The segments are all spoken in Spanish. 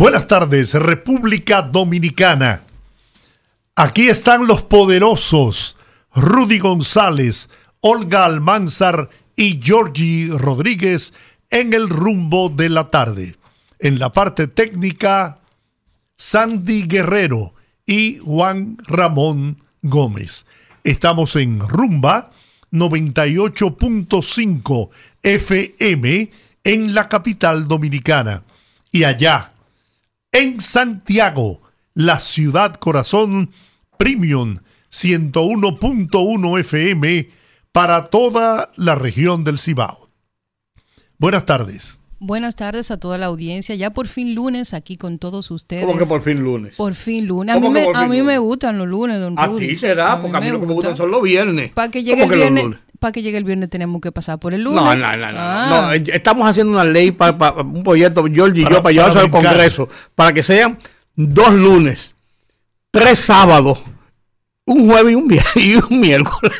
Buenas tardes, República Dominicana. Aquí están los poderosos Rudy González, Olga Almanzar y Georgie Rodríguez en el rumbo de la tarde. En la parte técnica, Sandy Guerrero y Juan Ramón Gómez. Estamos en Rumba 98.5 FM en la capital dominicana. Y allá, en Santiago, la ciudad corazón Premium 101.1 FM para toda la región del Cibao. Buenas tardes. Buenas tardes a toda la audiencia. Ya por fin lunes aquí con todos ustedes. ¿Cómo que por fin lunes? Por fin lunes. A mí, me, a mí me, gustan los lunes, don Rudy. A ti será, porque a mí, lo que me gustan son los viernes. Para que llegue el viernes. Para que llegue el viernes tenemos que pasar por el lunes. No, no, no, no, ah. Estamos haciendo una ley para, un proyecto, George y yo, para llevarse al Congreso, para que sean dos lunes, tres sábados, un jueves y un, y un miércoles.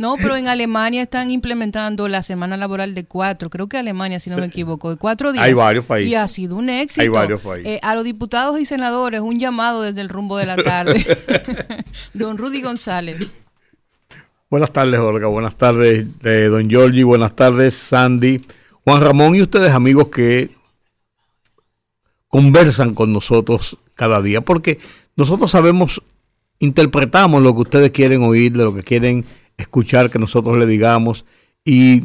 No, pero en Alemania están implementando la semana laboral de cuatro. Creo que Alemania, si no me equivoco, de cuatro días. Hay varios países. Y ha sido un éxito. Hay varios países. Eh, a los diputados y senadores, un llamado desde el rumbo de la tarde. don Rudy González. Buenas tardes, Olga. Buenas tardes, eh, don Giorgi. Buenas tardes, Sandy. Juan Ramón y ustedes, amigos que conversan con nosotros cada día, porque nosotros sabemos, interpretamos lo que ustedes quieren oír, de lo que quieren escuchar que nosotros le digamos y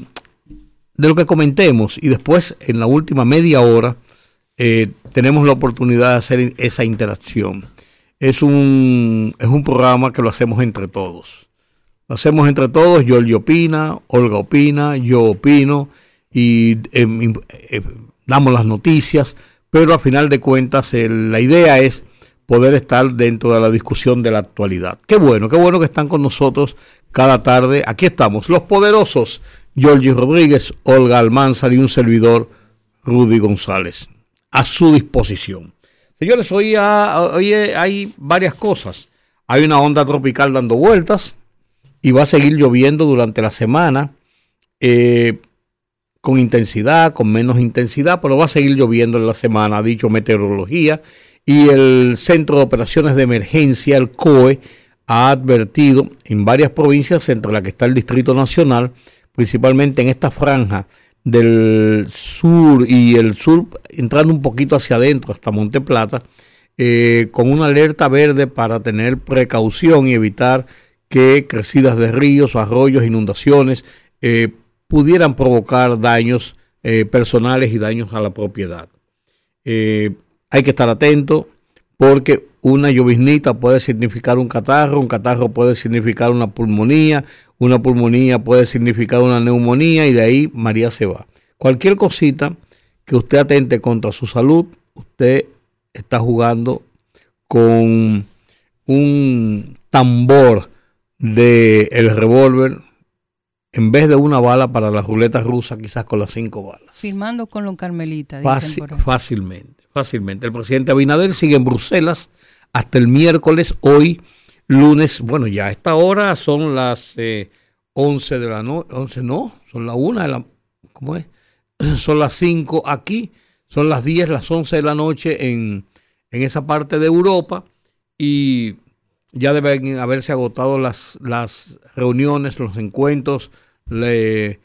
de lo que comentemos. Y después, en la última media hora, eh, tenemos la oportunidad de hacer esa interacción. Es un, es un programa que lo hacemos entre todos. Lo hacemos entre todos, Yo opina, Olga opina, yo opino y em, eh, damos las noticias, pero a final de cuentas la idea es poder estar dentro de la discusión de la actualidad. Qué bueno, qué bueno que están con nosotros cada tarde. Aquí estamos, los poderosos, Georgie Rodríguez, Olga Almanzar y un servidor, Rudy González, a su disposición. Señores, hoy, hoy hay varias cosas. Hay una onda tropical dando vueltas y va a seguir lloviendo durante la semana. Eh, con intensidad, con menos intensidad, pero va a seguir lloviendo en la semana, ha dicho meteorología y el Centro de Operaciones de Emergencia, el COE, ha advertido en varias provincias, entre las que está el Distrito Nacional, principalmente en esta franja del sur y el sur, entrando un poquito hacia adentro, hasta Monte Plata, eh, con una alerta verde para tener precaución y evitar que crecidas de ríos, arroyos, inundaciones eh, pudieran provocar daños eh, personales y daños a la propiedad. Hay que estar atento porque una lloviznita puede significar un catarro, un catarro puede significar una pulmonía, una pulmonía puede significar una neumonía y de ahí María se va. Cualquier cosita que usted atente contra su salud, usted está jugando con un tambor de el revólver en vez de una bala para la ruleta rusa, quizás con las cinco balas. Firmando con los carmelitas. fácilmente fácilmente. El presidente Abinader sigue en Bruselas hasta el miércoles, hoy lunes, bueno, ya a esta hora son las 11 eh, de la noche, 11 no, son las 1 de la, ¿cómo es? Son las 5 aquí, son las 10, las 11 de la noche en, en esa parte de Europa y ya deben haberse agotado las, las reuniones, los encuentros, los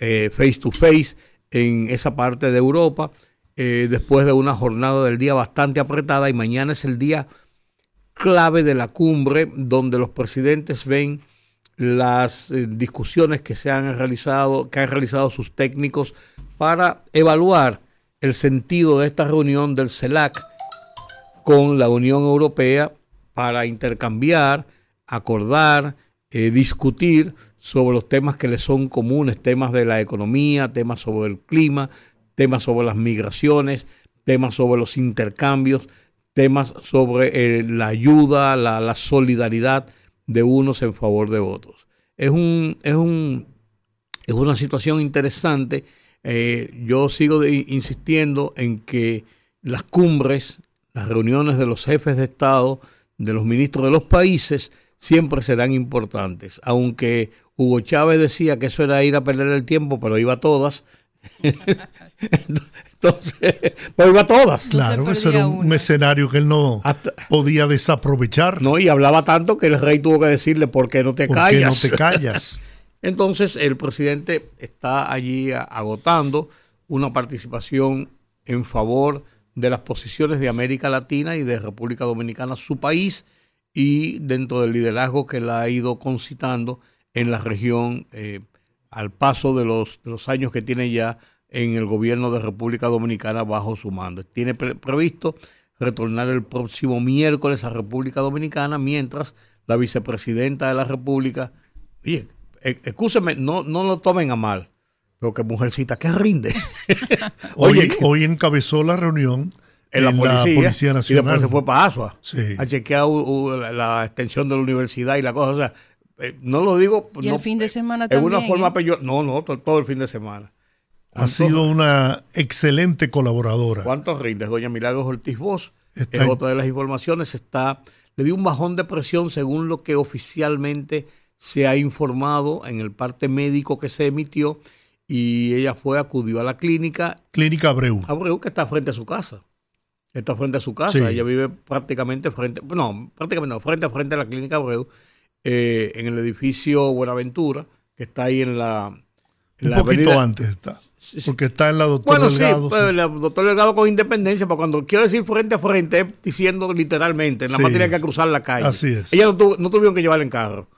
eh, face to face en esa parte de Europa, eh, después de una jornada del día bastante apretada y mañana es el día clave de la cumbre donde los presidentes ven las eh, discusiones que se han realizado, que han realizado sus técnicos para evaluar el sentido de esta reunión del CELAC con la Unión Europea para intercambiar, acordar, eh, discutir sobre los temas que le son comunes, temas de la economía, temas sobre el clima, temas sobre las migraciones, temas sobre los intercambios, temas sobre eh, la ayuda, la, la, solidaridad de unos en favor de otros. Es, un, es, un, es una situación interesante. Eh, yo sigo insistiendo en que las cumbres, las reuniones de los jefes de Estado, de los ministros de los países, siempre serán importantes. Aunque Hugo Chávez decía que eso era ir a perder el tiempo, pero iba a todas. Entonces, pues iba a todas. Claro, ese era un, escenario que él no podía desaprovechar. No, y hablaba tanto que el rey tuvo que decirle, ¿por qué no te ¿Por callas? Qué no te callas? Entonces, el presidente está allí agotando una participación en favor de las posiciones de América Latina y de República Dominicana, su país, y dentro del liderazgo que la ha ido concitando en la región eh, al paso de los, de años que tiene ya en el gobierno de República Dominicana bajo su mando. Tiene previsto retornar el próximo miércoles a República Dominicana, mientras la vicepresidenta de la República, oye, escúcheme, no, no lo tomen a mal, pero que mujercita, que rinde. oye, hoy, encabezó la reunión en, la, policía, Nacional. Y después se fue para Asua a chequear la extensión de la universidad y la cosa. O sea, eh, no lo digo. Y el fin de semana también. En una forma ¿eh? No, no, todo, el fin de semana. Ha sido una excelente colaboradora. ¿Cuántos rindes? Doña Milagros Ortiz Vos, es otra de las informaciones, está, le dio un bajón de presión según lo que oficialmente se ha informado en el parte médico que se emitió y ella fue, acudió a la clínica. Clínica Abreu. Abreu, que está frente a su casa. Está frente a su casa. Ella vive prácticamente frente, no, prácticamente no, frente a frente a la clínica Abreu, eh, en el edificio Buenaventura, que está ahí en la. un poquito antes está. Porque está en la doctora Delgado. Sí, pues, la doctora Delgado con independencia, pero cuando quiero decir frente a frente, diciendo literalmente, en la más que cruzar la calle. Así es. Ella no, no tuvieron que llevarla en carro.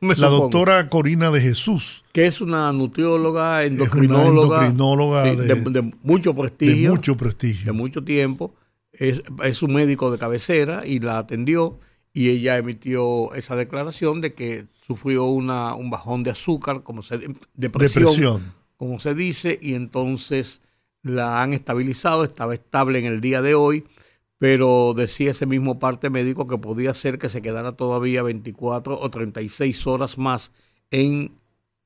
la doctora Corina de Jesús. Que es una nutrióloga, endocrinóloga. endocrinóloga de, mucho prestigio. De mucho prestigio. De mucho tiempo. Es, es un médico de cabecera y la atendió y ella emitió esa declaración de que sufrió una, un bajón de azúcar, como se, depresión, depresión, como se dice, y entonces la han estabilizado, estaba estable en el día de hoy, pero decía ese mismo parte médico que podía ser que se quedara todavía 24 o 36 horas más en,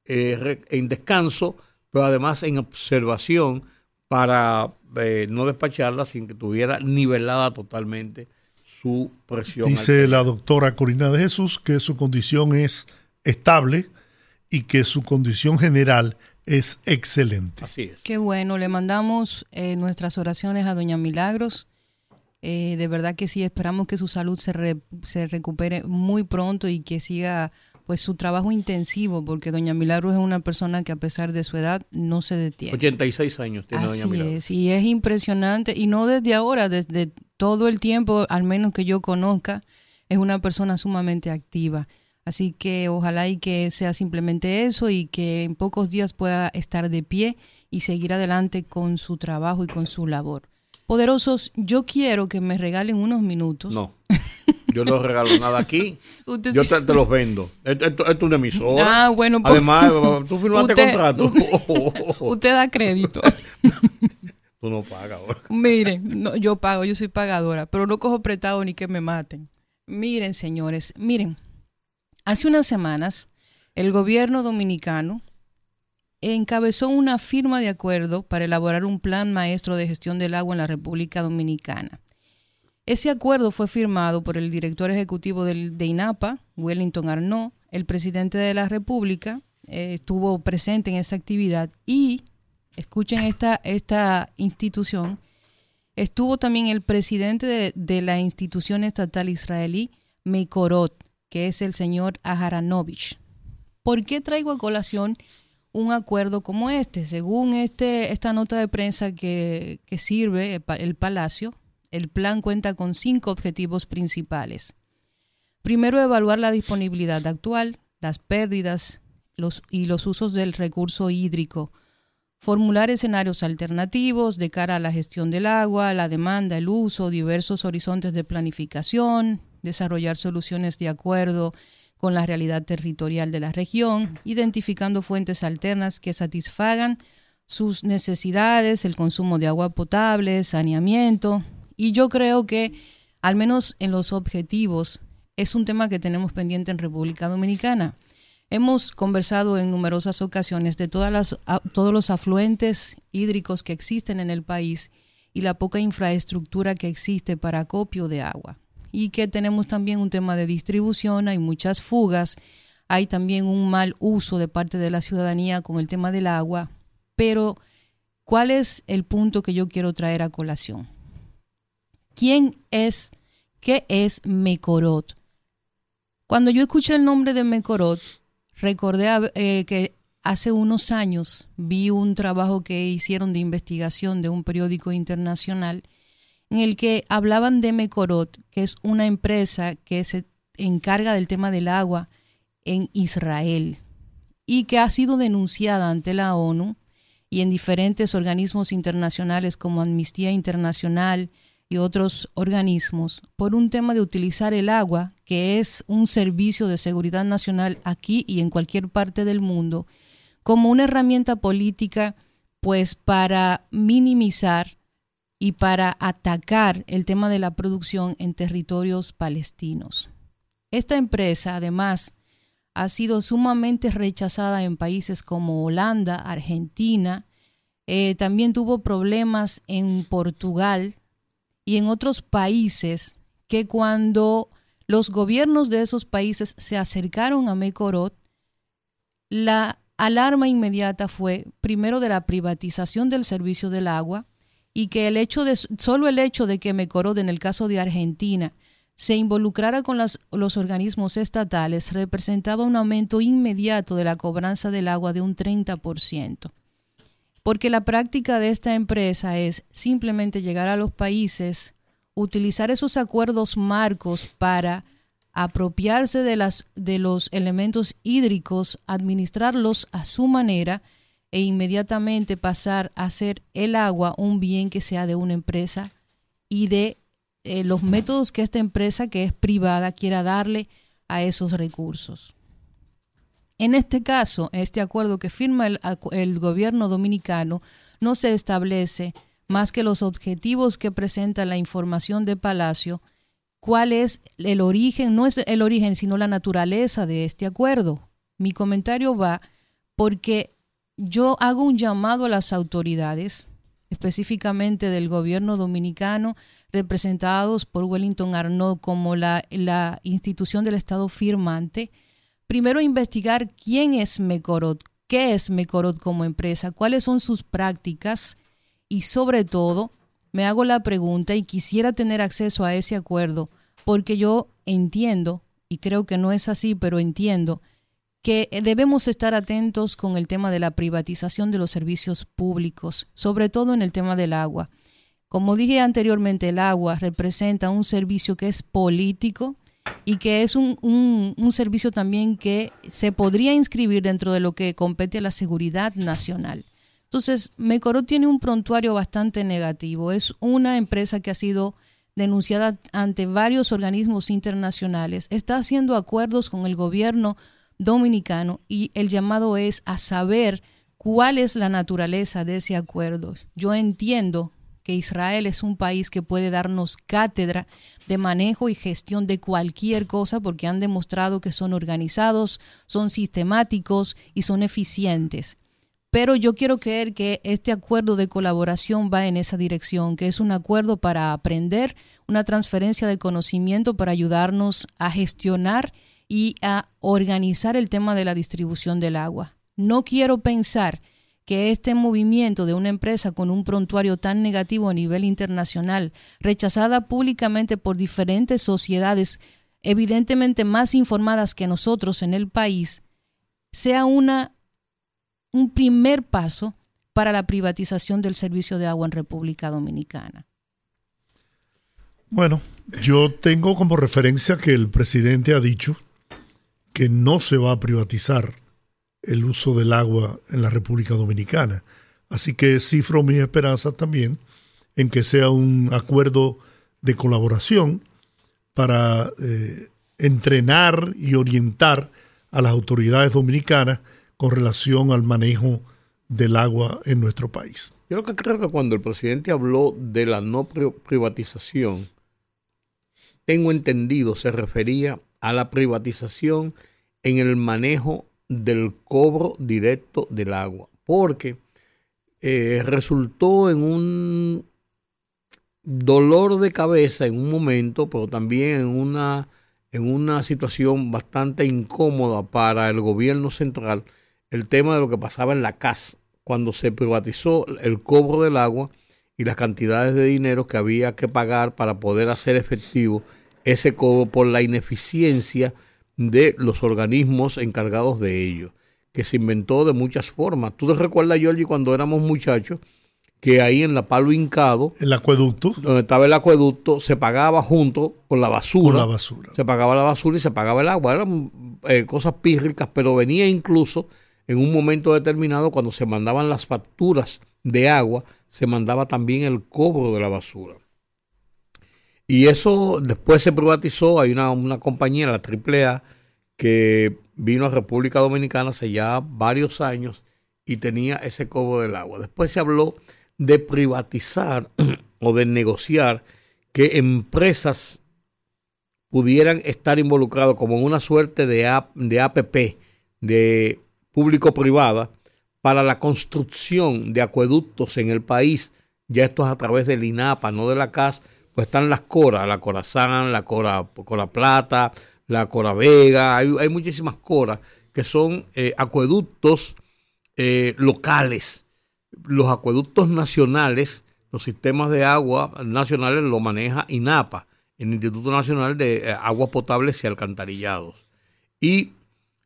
eh, en descanso, pero además en observación para eh, no despacharla sin que tuviera nivelada totalmente su presión. Dice la doctora Corina de Jesús que su condición es estable y que su condición general es excelente. Así es. Qué bueno, le mandamos eh, nuestras oraciones a Doña Milagros. Eh, de verdad que sí, esperamos que su salud se, se recupere muy pronto y que siga pues su trabajo intensivo, porque Doña Milagros es una persona que a pesar de su edad no se detiene. 86 años tiene Así Doña Milagros. Es, y es impresionante, y no desde ahora, desde todo el tiempo, al menos que yo conozca, es una persona sumamente activa. Así que ojalá y que sea simplemente eso y que en pocos días pueda estar de pie y seguir adelante con su trabajo y con su labor. Poderosos, yo quiero que me regalen unos minutos. No. Yo no regalo nada aquí. yo te, los vendo. Esto, es una emisora. Ah, bueno. Pues, Además, tú firmaste contrato. Usted, da crédito. tú no pagas ahora. Miren, no, yo pago, yo soy pagadora, pero no cojo prestado ni que me maten. Miren, señores, miren. Hace unas semanas, el gobierno dominicano encabezó una firma de acuerdo para elaborar un plan maestro de gestión del agua en la República Dominicana. Ese acuerdo fue firmado por el director ejecutivo del, de INAPA, Wellington Arnaud, el presidente de la República, eh, estuvo presente en esa actividad y, escuchen esta, esta institución, estuvo también el presidente de, la institución estatal israelí, Mekorot, que es el señor Aharanovich. ¿Por qué traigo a colación un acuerdo como este? Según este, esta nota de prensa que, que sirve el Palacio, el plan cuenta con cinco objetivos principales. Primero, evaluar la disponibilidad actual, las pérdidas y los usos del recurso hídrico. Formular escenarios alternativos de cara a la gestión del agua, la demanda, el uso, diversos horizontes de planificación, desarrollar soluciones de acuerdo con la realidad territorial de la región, identificando fuentes alternas que satisfagan sus necesidades, el consumo de agua potable, saneamiento, y yo creo que al menos en los objetivos es un tema que tenemos pendiente en República Dominicana. Hemos conversado en numerosas ocasiones de todas las, todos los afluentes hídricos que existen en el país y la poca infraestructura que existe para acopio de agua. Y que tenemos también un tema de distribución, hay muchas fugas, hay también un mal uso de parte de la ciudadanía con el tema del agua. Pero, ¿cuál es el punto que yo quiero traer a colación? ¿Quién es, qué es Mecorot? Cuando yo escuché el nombre de Mecorot, recordé eh, que hace unos años vi un trabajo que hicieron de investigación de un periódico internacional en el que hablaban de Mecorot, que es una empresa que se encarga del tema del agua en Israel y que ha sido denunciada ante la ONU y en diferentes organismos internacionales como Amnistía Internacional y otros organismos por un tema de utilizar el agua, que es un servicio de seguridad nacional aquí y en cualquier parte del mundo, como una herramienta política, pues para minimizar y para atacar el tema de la producción en territorios palestinos. Esta empresa, además, ha sido sumamente rechazada en países como Holanda, Argentina, eh, también tuvo problemas en Portugal y en otros países que cuando los gobiernos de esos países se acercaron a Mecorot, la alarma inmediata fue primero de la privatización del servicio del agua y que el hecho de solo el hecho de que Mecorot en el caso de Argentina se involucrara con los organismos estatales representaba un aumento inmediato de la cobranza del agua de un 30%. Porque la práctica de esta empresa es simplemente llegar a los países, utilizar esos acuerdos marcos para apropiarse de, las, de los elementos hídricos, administrarlos a su manera e inmediatamente pasar a hacer el agua un bien que sea de una empresa y de eh, los métodos que esta empresa, que es privada, quiera darle a esos recursos. En este caso, este acuerdo que firma el, el gobierno dominicano no se establece más que los objetivos que presenta la información de Palacio cuál es el origen, no es el origen, sino la naturaleza de este acuerdo. Mi comentario va porque yo hago un llamado a las autoridades, específicamente del gobierno dominicano, representados por Wellington Arnaud como la, la institución del Estado firmante, primero investigar quién es Mecorot, qué es Mecorot como empresa, cuáles son sus prácticas y sobre todo me hago la pregunta y quisiera tener acceso a ese acuerdo porque yo entiendo, y creo que no es así, pero entiendo, que debemos estar atentos con el tema de la privatización de los servicios públicos, sobre todo en el tema del agua. Como dije anteriormente, el agua representa un servicio que es político y que es un, un, servicio también que se podría inscribir dentro de lo que compete a la seguridad nacional. Entonces, Mecoro tiene un prontuario bastante negativo. Es una empresa que ha sido denunciada ante varios organismos internacionales. Está haciendo acuerdos con el gobierno dominicano y el llamado es a saber cuál es la naturaleza de ese acuerdo. Yo entiendo que Israel es un país que puede darnos cátedra de manejo y gestión de cualquier cosa porque han demostrado que son organizados, son sistemáticos y son eficientes. Pero yo quiero creer que este acuerdo de colaboración va en esa dirección, que es un acuerdo para aprender, una transferencia de conocimiento para ayudarnos a gestionar y a organizar el tema de la distribución del agua. No quiero pensar que este movimiento de una empresa con un prontuario tan negativo a nivel internacional, rechazada públicamente por diferentes sociedades evidentemente más informadas que nosotros en el país, sea una un primer paso para la privatización del servicio de agua en República Dominicana? Bueno, yo tengo como referencia que el presidente ha dicho que no se va a privatizar el uso del agua en la República Dominicana. Así que cifro mi esperanza también en que sea un acuerdo de colaboración para eh, entrenar y orientar a las autoridades dominicanas con relación al manejo del agua en nuestro país. Yo que creo que cuando el presidente habló de la no privatización, tengo entendido, se refería a la privatización en el manejo del cobro directo del agua, porque eh, resultó en un dolor de cabeza en un momento, pero también en una, en una situación bastante incómoda para el gobierno central, el tema de lo que pasaba en la casa cuando se privatizó el cobro del agua y las cantidades de dinero que había que pagar para poder hacer efectivo ese cobro por la ineficiencia de los organismos encargados de ello, que se inventó de muchas formas. ¿Tú te recuerdas, Giorgi, cuando éramos muchachos, que ahí en la Palo Hincado, el acueducto, donde estaba el acueducto, se pagaba junto con la basura. Con la basura. Se pagaba la basura y se pagaba el agua. Eran eh, cosas pírricas, pero venía incluso en un momento determinado cuando se mandaban las facturas de agua, se mandaba también el cobro de la basura. Y eso después se privatizó. Hay una, una compañía, la AAA, que vino a República Dominicana hace ya varios años y tenía ese cobro del agua. Después se habló de privatizar o de negociar que empresas pudieran estar involucrados como en una suerte de, de APP, de público-privada, para la construcción de acueductos en el país. Ya esto es a través del INAPA, no de la CAS, pues están las Coras, la Corazán, la Cora, Cora Plata, la Cora Vega, hay, muchísimas Coras que son eh, acueductos eh, locales. Los acueductos nacionales, los sistemas de agua nacionales lo maneja INAPA, el Instituto Nacional de eh, Aguas Potables y Alcantarillados. Y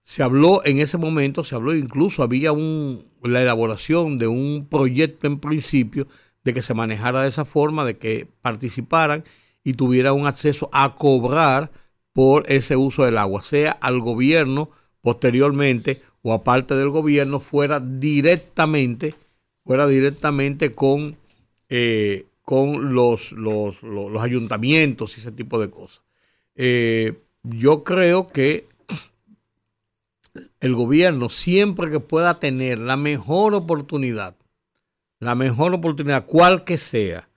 se habló en ese momento, se habló incluso, había un, la elaboración de un proyecto en principio de que se manejara de esa forma, de que participaran y tuvieran un acceso a cobrar por ese uso del agua, sea al gobierno posteriormente o aparte del gobierno, fuera directamente, fuera directamente con, eh, con los, los, ayuntamientos y ese tipo de cosas. Eh, yo creo que el gobierno, siempre que pueda tener la mejor oportunidad la mejor oportunidad, cual que sea,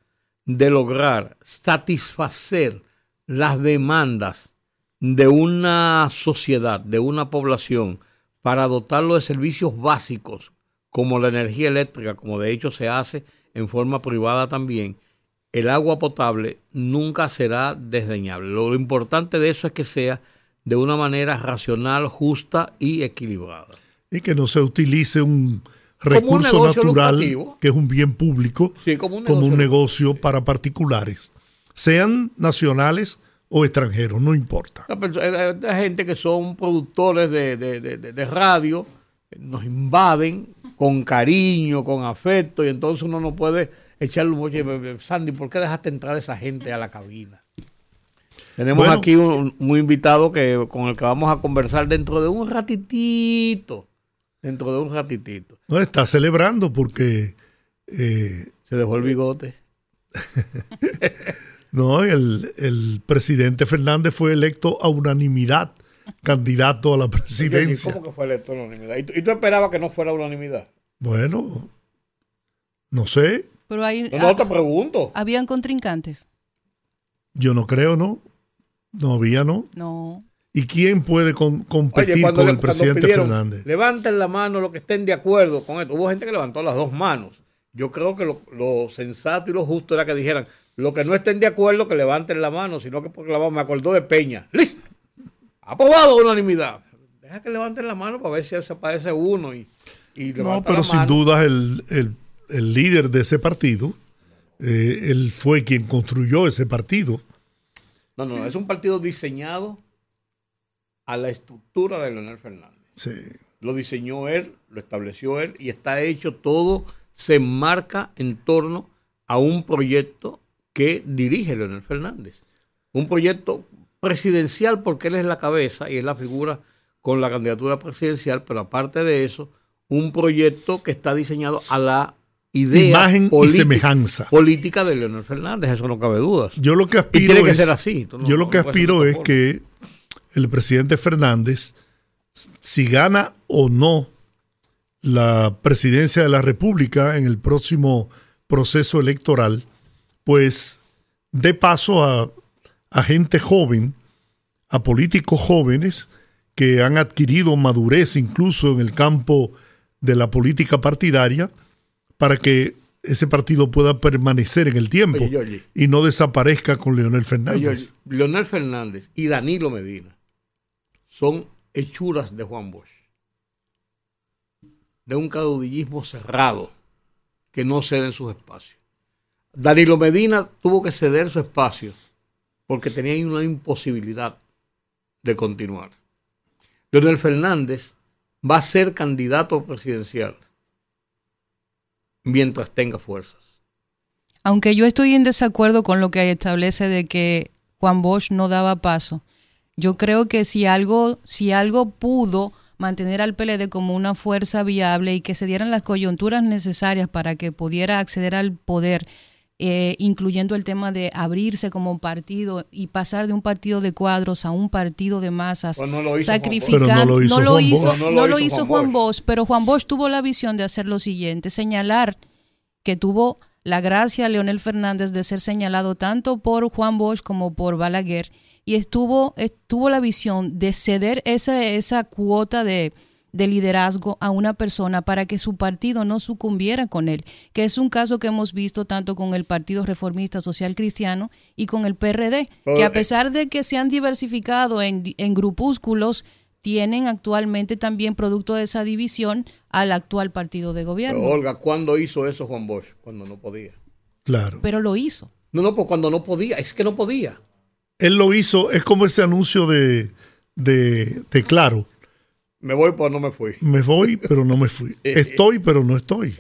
de lograr satisfacer las demandas de una sociedad, de una población, para dotarlo de servicios básicos como la energía eléctrica, como de hecho se hace en forma privada también, el agua potable nunca será desdeñable. Lo importante de eso es que sea de una manera racional, justa y equilibrada. Y que no se utilice un, recurso natural, que es un bien público, como, un, negocio para particulares, sean nacionales o extranjeros, no importa. Hay gente que son productores de, radio, nos invaden con cariño, con afecto, y entonces uno no puede echarle un oye, Sandy, ¿por qué dejaste entrar a esa gente a la cabina? Tenemos aquí un, un, invitado que, con el que vamos a conversar dentro de un ratitito dentro de un ratitito. No, está celebrando porque... Eh, Se dejó el bigote. no, el, presidente Fernández fue electo a unanimidad candidato a la presidencia. ¿Cómo que fue electo a unanimidad? ¿Y tú, esperabas que no fuera unanimidad? Bueno, no sé. Pero hay, no, te pregunto. ¿Habían contrincantes? Yo no creo, ¿no? No había, ¿no? No. ¿Y quién puede competir con el presidente Fernández? Levanten la mano los que estén de acuerdo con esto. Hubo gente que levantó las dos manos. Yo creo que lo, sensato y lo justo era que dijeran, los que no estén de acuerdo, que levanten la mano, sino que porque la mano me acordó de Peña. ¡Listo! Aprobado unanimidad. Deja que levanten la mano para ver si se aparece uno y, No, pero sin duda el, líder de ese partido, eh, él fue quien construyó ese partido. No, no, es un partido diseñado a la estructura de Leonel Fernández. Sí. Lo diseñó él, lo estableció él y está hecho todo, se enmarca en torno a un proyecto que dirige Leonel Fernández. Un proyecto presidencial porque él es la cabeza y es la figura con la candidatura presidencial, pero aparte de eso, un proyecto que está diseñado a la idea Imagen política, y semejanza política de Leonel Fernández, eso no cabe dudas. Yo lo que aspiro tiene que ser así. yo lo que aspiro es que el presidente Fernández, si gana o no la presidencia de la República en el próximo proceso electoral, pues dé paso a, a gente joven, a políticos jóvenes que han adquirido madurez incluso en el campo de la política partidaria para que ese partido pueda permanecer en el tiempo Oye, y no desaparezca con Leonel Fernández. Oye, Leonel Fernández y Danilo Medina son hechuras de Juan Bosch. De un caudillismo cerrado que no cede en sus espacios. Danilo Medina tuvo que ceder su espacio porque tenía una imposibilidad de continuar. Leonel Fernández va a ser candidato presidencial mientras tenga fuerzas. Aunque yo estoy en desacuerdo con lo que establece de que Juan Bosch no daba paso, yo creo que si algo, si algo pudo mantener al PLD como una fuerza viable y que se dieran las coyunturas necesarias para que pudiera acceder al poder, eh, incluyendo el tema de abrirse como partido y pasar de un partido de cuadros a un partido de masas, Pues no lo hizo Juan sacrificando, Bosch. Pero no lo hizo no Juan. Bosch, pero Juan Bosch tuvo la visión de hacer lo siguiente, señalar que tuvo la gracia Leonel Fernández de ser señalado tanto por Juan Bosch como por Balaguer y estuvo, estuvo la visión de ceder esa, esa cuota de, de liderazgo a una persona para que su partido no sucumbiera con él, que es un caso que hemos visto tanto con el Partido Reformista Social Cristiano y con el PRD, que a pesar de que se han diversificado en, en grupúsculos, tienen actualmente también producto de esa división al actual partido de gobierno. Pero Olga, ¿cuándo hizo eso Juan Bosch? Cuando no podía. Claro. Pero lo hizo. No, no, pues cuando no podía, es que no podía. Él lo hizo, es como ese anuncio de, de, de Claro. Me voy, pues no me fui. Me voy, pero no me fui. Estoy, pero no estoy.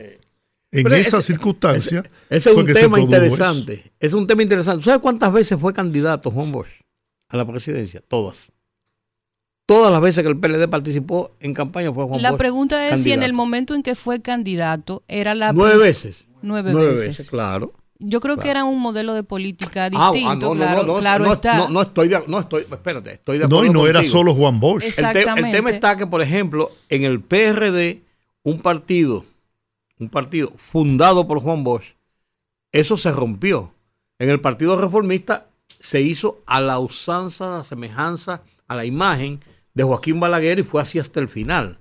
En Pero esa ese- circunstancia. Ese es un tema interesante. Es un tema interesante. ¿Sabes cuántas veces fue candidato Juan Bosch a la presidencia? Todas. Todas las veces que el PLD participó en campaña fue Juan La Bosch. pregunta es si en el momento en que fue candidato era la Nueve veces. Nueve, Nueve veces. veces, claro. Yo creo que era un modelo de política Ah, distinto, ah, no, no, claro, no, no, claro no, está. No, no estoy de, no estoy, espérate, estoy de No, acuerdo y no era solo Juan Bosch. El, te- el tema está que, por ejemplo, en el PRD, un partido, un partido fundado por Juan Bosch, eso se rompió. En el Partido Reformista se hizo a la usanza, a la semejanza, a la imagen de Joaquín Balaguer y fue así hasta el final.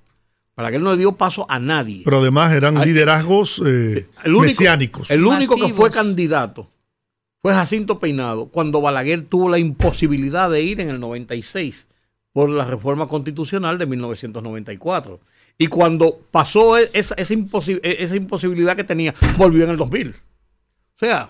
Balaguer no le dio paso a nadie. Pero además eran liderazgos eh, el único, mesiánicos. el único que fue candidato fue Jacinto Peinado cuando Balaguer tuvo la imposibilidad de ir en el 96 por la reforma constitucional de 1994. Y cuando pasó e- esa, esa, imposi- e- esa imposibilidad que tenía, volvió en el 2000. O sea,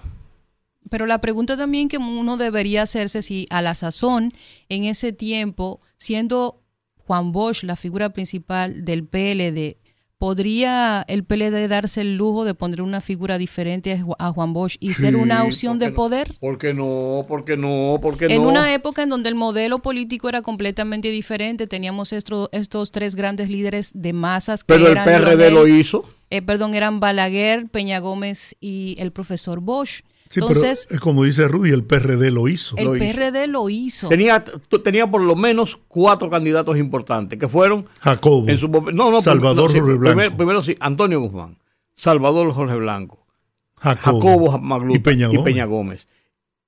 Pero la pregunta también que uno debería hacerse si a la sazón, en ese tiempo, siendo Juan Bosch la figura principal del PLD, ¿podría el PLD darse el lujo de poner una figura diferente a Ju- a Juan Bosch y ser una opción ¿por qué de no? poder? ¿por qué no? ¿Por qué no? ¿Por qué En no? una época en donde el modelo político era completamente diferente, teníamos estos, estos tres grandes líderes de masas que Pero el eran PRD Leonel- lo hizo. eh, perdón, eran Balaguer, Peña Gómez y el profesor Bosch. Sí, Entonces, pero es como dice Rudy, el PRD lo hizo. el lo hizo. PRD lo hizo. Tenía, tenía por lo menos cuatro candidatos importantes que fueron Jacobo. En su no, no, Salvador sí, Jorge Blanco. Primero, primero sí, Antonio Guzmán, Salvador Jorge Blanco, Jacobo, Jacobo Magluta y Peña Gómez. Gómez.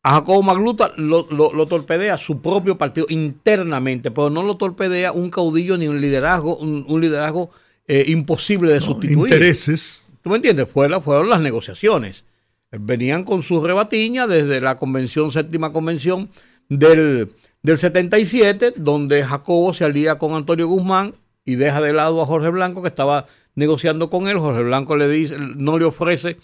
A Jacobo Magluta lo, lo- lo torpedea su propio partido internamente, pero no lo torpedea un caudillo ni un liderazgo, un, un liderazgo eh, imposible de No, sustituir. intereses. ¿Tú me entiendes? Fueron, fueron las negociaciones. Venían con su rebatiña desde la convención, séptima convención del, del 77, donde Jacobo se alía con Antonio Guzmán y deja de lado a Jorge Blanco, que estaba negociando con él. Jorge Blanco le dice, no le ofrece,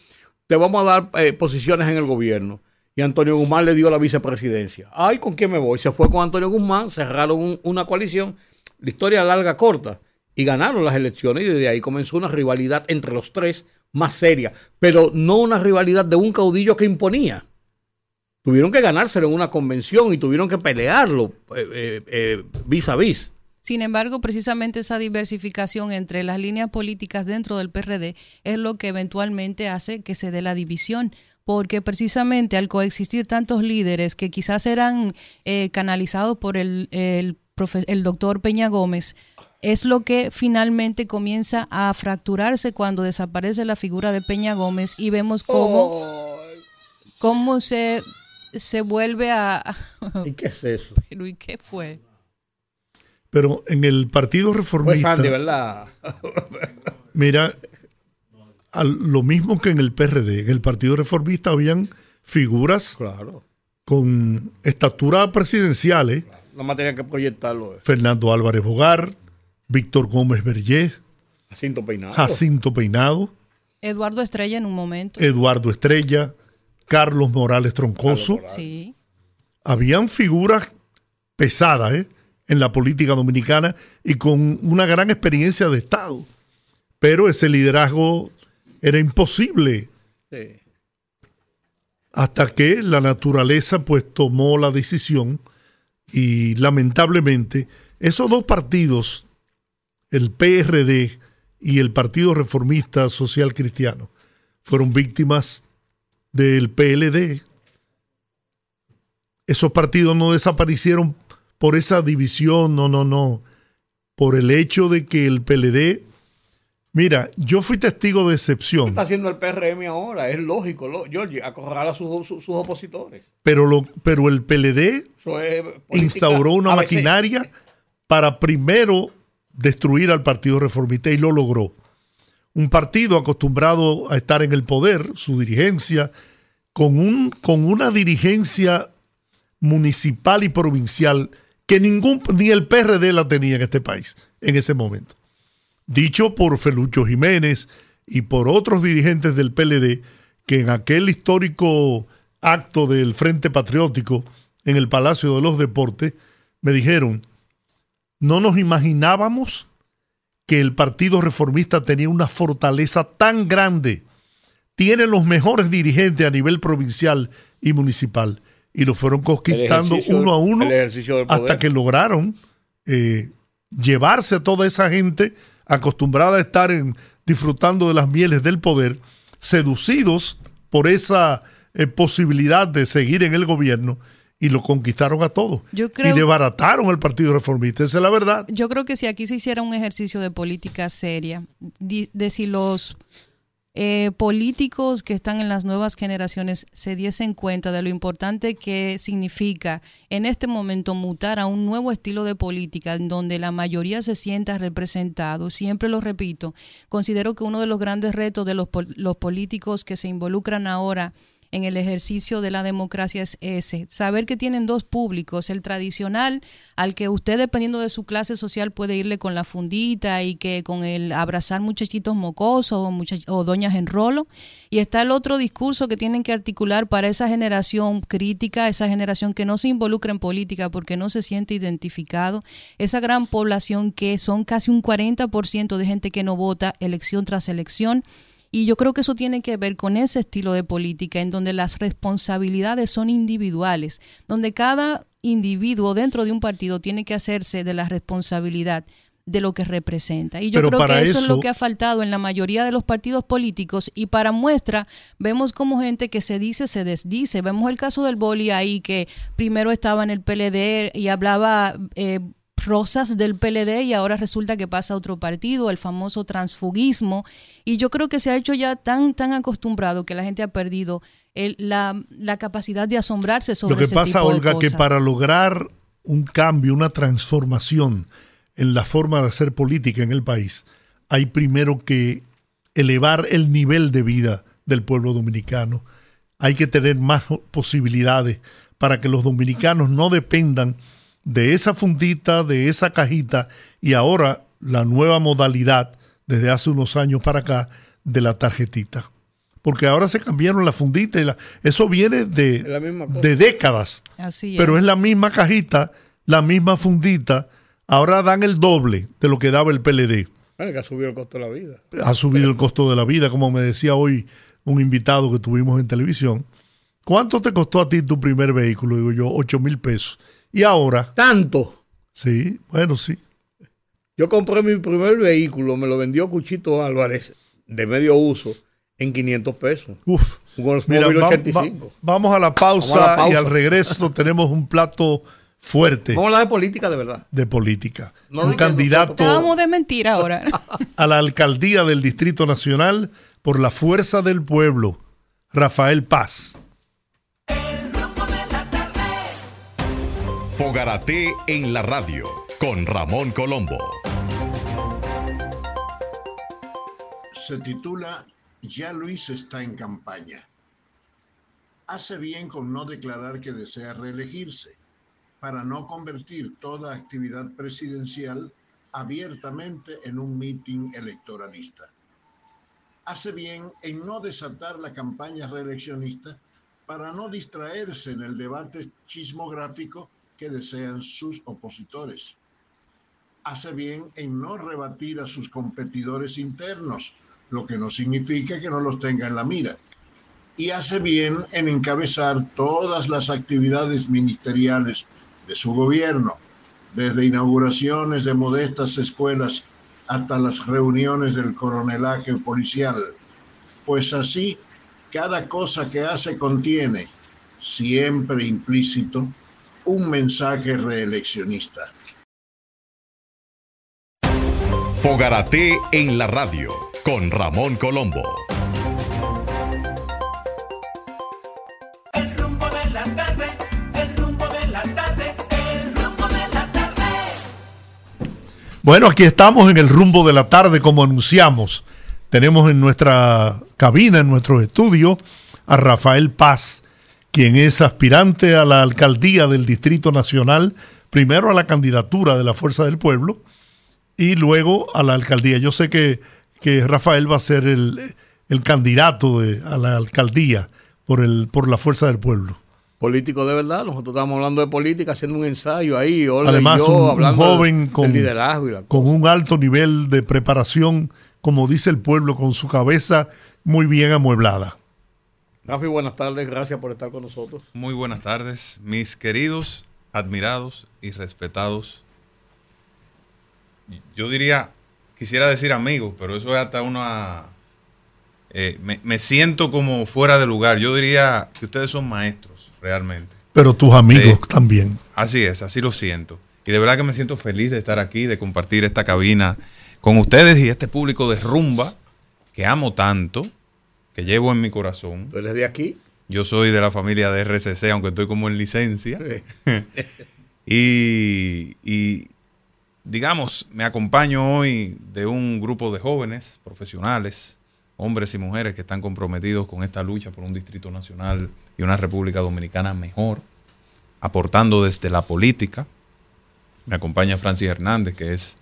te vamos a dar eh, posiciones en el gobierno. Y Antonio Guzmán le dio la vicepresidencia. Ay, ¿con quién me voy? Se fue con Antonio Guzmán, cerraron un- una coalición. La historia larga, corta. Y ganaron las elecciones y desde ahí comenzó una rivalidad entre los tres más seria. Pero no una rivalidad de un caudillo que imponía. Tuvieron que ganárselo en una convención y tuvieron que pelearlo eh, eh, eh, vis a vis. Sin embargo, precisamente esa diversificación entre las líneas políticas dentro del PRD es lo que eventualmente hace que se dé la división. Porque precisamente al coexistir tantos líderes que quizás eran eh, canalizados por el, el, doctor Peña Gómez, es lo que finalmente comienza a fracturarse cuando desaparece la figura de Peña Gómez y vemos cómo, cómo se, se vuelve a... ¿Y qué es eso? Pero ¿y qué fue? Pero en el Partido Reformista... Pues ¿verdad? mira, lo mismo que en el PRD, en el Partido Reformista habían figuras claro. con estatura presidenciales. No más tenían que proyectarlo. Eh. Fernando Álvarez Bogar, Víctor Gómez Vergés, Jacinto Peinado. Jacinto Peinado. Eduardo Estrella en un momento. Eduardo Estrella, Carlos Morales Troncoso. Sí. Habían figuras pesadas ¿eh? en la política dominicana y con una gran experiencia de Estado. Pero ese liderazgo era imposible. Hasta que la naturaleza pues tomó la decisión y lamentablemente esos dos partidos, el PRD y el Partido Reformista Social Cristiano, fueron víctimas del PLD. Esos partidos no desaparecieron por esa división, no, no, no. Por el hecho de que el PLD Mira, yo fui testigo de excepción. ¿Qué está haciendo el PRM ahora? Es lógico, lo, George, acorralar a sus, opositores. Pero, lo, pero el PLD instauró una maquinaria para primero destruir al Partido Reformista y lo logró. Un partido acostumbrado a estar en el poder, su dirigencia, con, un, con una dirigencia municipal y provincial que ningún, ni el PRD la tenía en este país en ese momento dicho por Felucho Jiménez y por otros dirigentes del PLD, que en aquel histórico acto del Frente Patriótico en el Palacio de los Deportes, me dijeron, no nos imaginábamos que el Partido Reformista tenía una fortaleza tan grande, tiene los mejores dirigentes a nivel provincial y municipal, y lo fueron conquistando uno a uno hasta que lograron eh, llevarse a toda esa gente acostumbrada a estar en, disfrutando de las mieles del poder, seducidos por esa eh, posibilidad de seguir en el gobierno y lo conquistaron a todos. y desbarataron el Partido Reformista, esa es la verdad. Yo creo que si aquí se hiciera un ejercicio de política seria, de si los eh, políticos que están en las nuevas generaciones se diesen cuenta de lo importante que significa en este momento mutar a un nuevo estilo de política en donde la mayoría se sienta representado. Siempre lo repito, considero que uno de los grandes retos de los, los políticos que se involucran ahora en el ejercicio de la democracia es ese, saber que tienen dos públicos, el tradicional al que usted dependiendo de su clase social puede irle con la fundita y que con el abrazar muchachitos mocosos o, o doñas en rolo, y está el otro discurso que tienen que articular para esa generación crítica, esa generación que no se involucra en política porque no se siente identificado, esa gran población que son casi un 40% de gente que no vota elección tras elección y yo creo que eso tiene que ver con ese estilo de política en donde las responsabilidades son individuales, donde cada individuo dentro de un partido tiene que hacerse de la responsabilidad de lo que representa. Y yo creo que eso, es lo que ha faltado en la mayoría de los partidos políticos y para muestra vemos como gente que se dice, se desdice. Vemos el caso del Boli ahí que primero estaba en el PLD y hablaba... Eh, rosas del PLD y ahora resulta que pasa a otro partido, el famoso transfugismo. Y yo creo que se ha hecho ya tan, tan acostumbrado que la gente ha perdido la, capacidad de asombrarse sobre Lo que pasa, Olga, que para lograr un cambio, una transformación en la forma de hacer política en el país, hay primero que elevar el nivel de vida del pueblo dominicano. Hay que tener más posibilidades para que los dominicanos no dependan de esa fundita, de esa cajita y ahora la nueva modalidad desde hace unos años para acá de la tarjetita. Porque ahora se cambiaron la fundita y la, eso viene de, de décadas. Así pero es la misma cajita, la misma fundita. Ahora dan el doble de lo que daba el PLD. que ha subido el costo de la vida. Ha subido el costo de la vida, como me decía hoy un invitado que tuvimos en televisión. ¿Cuánto te costó a ti tu primer vehículo? Digo yo, 8 mil pesos. Y ahora. Tanto. Sí, bueno, sí. Yo compré mi primer vehículo, me lo vendió Cuchito Álvarez de medio uso en 500 pesos. Uf. Mira, vamos a la pausa y al regreso tenemos un plato fuerte. Vamos a hablar de política de verdad. De política. No un candidato Estábamos de mentira ahora. a la alcaldía del Distrito Nacional por la fuerza del pueblo, Rafael Paz. Fogarate en la radio con Ramón Colombo. se titula Ya Luis está en campaña. Hace bien con no declarar que desea reelegirse, para no convertir toda actividad presidencial abiertamente en un mitin electoralista. Hace bien en no desatar la campaña reeleccionista para no distraerse en el debate chismográfico desean sus opositores. Hace bien en no rebatir a sus competidores internos, lo que no significa que no los tenga en la mira. Y hace bien en encabezar todas las actividades ministeriales de su gobierno, desde inauguraciones de modestas escuelas hasta las reuniones del coronelaje policial, pues así cada cosa que hace contiene, siempre implícito, un mensaje reeleccionista. Fogarate en la radio con Ramón Colombo. El rumbo de la tarde, el rumbo de la tarde, el rumbo de la tarde. Bueno, aquí estamos en el rumbo de la tarde, como anunciamos. Tenemos en nuestra cabina, en nuestro estudio, a Rafael Paz, quien es aspirante a la alcaldía del Distrito Nacional, primero a la candidatura de la Fuerza del Pueblo y luego a la alcaldía. Yo sé que, que Rafael va a ser el, el candidato de- a la alcaldía por, el, por la Fuerza del Pueblo. Político de verdad, nosotros estamos hablando de política, haciendo un ensayo ahí, Olga Además, y yo, un- un hablando joven del- con- del liderazgo y la con un alto nivel de preparación, como dice el pueblo, con su cabeza muy bien amueblada. Rafi, buenas tardes, gracias por estar con nosotros. Muy buenas tardes, mis queridos, admirados y respetados. Yo diría, quisiera decir amigos, pero eso es hasta una... eh, me, me siento como fuera de lugar. Yo diría que ustedes son maestros, realmente. Pero tus amigos Sí. también. Así es, así lo siento. Y de verdad que me siento feliz de estar aquí, de compartir esta cabina con ustedes y este público de rumba que amo tanto, que llevo en mi corazón. ¿Tú eres de aquí? Yo soy de la familia de RCC, aunque estoy como en licencia. y, y, digamos, me acompaño hoy de un grupo de jóvenes profesionales, hombres y mujeres que están comprometidos con esta lucha por un distrito nacional y una República Dominicana mejor, aportando desde la política. Me acompaña Francis Hernández, que es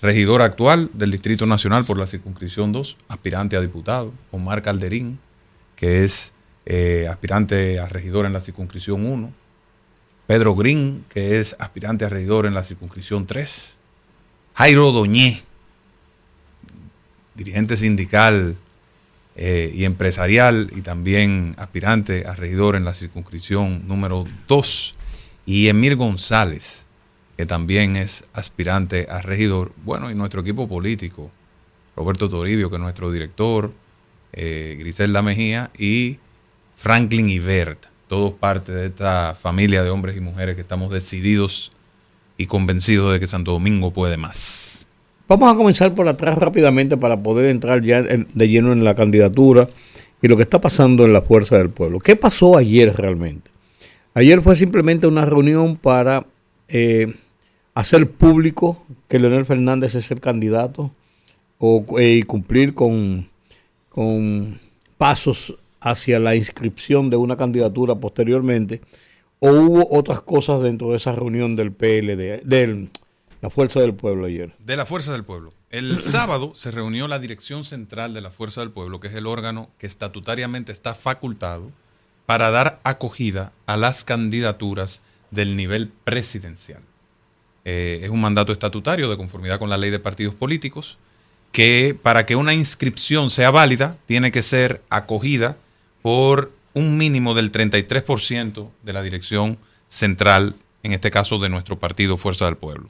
regidor actual del Distrito Nacional por la circunscripción 2, aspirante a diputado. Omar Calderín, que es eh, aspirante a regidor en la circunscripción 1. Pedro Green, que es aspirante a regidor en la circunscripción 3. Jairo Doñé, dirigente sindical eh, y empresarial y también aspirante a regidor en la circunscripción número 2. Y Emir González, que también es aspirante a regidor. Bueno, y nuestro equipo político, Roberto Toribio, que es nuestro director, eh, Griselda Mejía y Franklin Ibert, todos parte de esta familia de hombres y mujeres que estamos decididos y convencidos de que Santo Domingo puede más. Vamos a comenzar por atrás rápidamente para poder entrar ya de lleno en la candidatura y lo que está pasando en la Fuerza del Pueblo. ¿Qué pasó ayer realmente? Ayer fue simplemente una reunión para eh, hacer público que Leonel Fernández es el candidato o, eh, y cumplir con, con pasos hacia la inscripción de una candidatura posteriormente, o hubo otras cosas dentro de esa reunión del PLD, de la Fuerza del Pueblo ayer. De la Fuerza del Pueblo. El sábado se reunió la Dirección Central de la Fuerza del Pueblo, que es el órgano que estatutariamente está facultado para dar acogida a las candidaturas del nivel presidencial. Eh, es un mandato estatutario de conformidad con la ley de partidos políticos que para que una inscripción sea válida tiene que ser acogida por un mínimo del 33% de la dirección central, en este caso de nuestro partido Fuerza del Pueblo.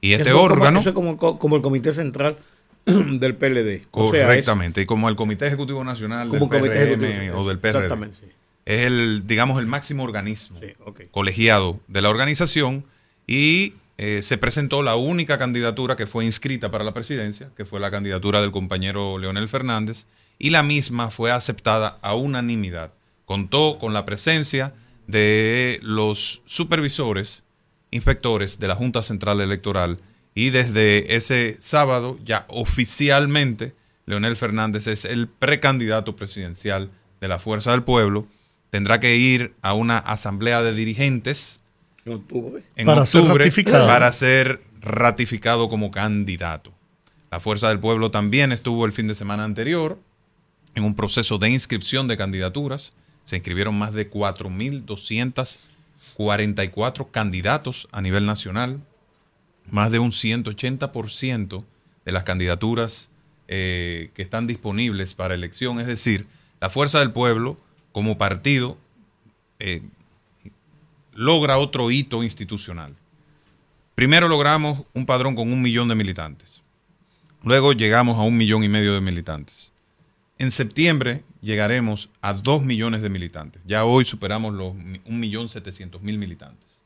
Y este Eso es como- órgano... eso es como, como el Comité Central del PLD. O sea, es Correctamente, y como el Comité Ejecutivo Nacional como del PRM Ejecutivo. o del PRD. Exactamente. sí. es el, digamos, el máximo organismo Sí, colegiado de la organización y eh, se presentó la única candidatura que fue inscrita para la presidencia, que fue la candidatura del compañero Leonel Fernández, y la misma fue aceptada a unanimidad. Contó con la presencia de los supervisores, inspectores de la Junta Central Electoral y desde ese sábado ya oficialmente Leonel Fernández es el precandidato presidencial de la Fuerza del Pueblo. Tendrá que ir a una asamblea de dirigentes En octubre. en Para ser octubre para ser ratificado como candidato. La Fuerza del Pueblo también estuvo el fin de semana anterior en un proceso de inscripción de candidaturas. Se inscribieron más de 4.244 candidatos a nivel nacional. Más de un 180% de las candidaturas eh, que están disponibles para elección. Es decir, la Fuerza del Pueblo como partido eh, logra otro hito institucional. Primero logramos un padrón con un millón de militantes. Luego llegamos a un millón y medio de militantes. En septiembre llegaremos a dos millones de militantes. Ya hoy superamos los un millón setecientos mil militantes.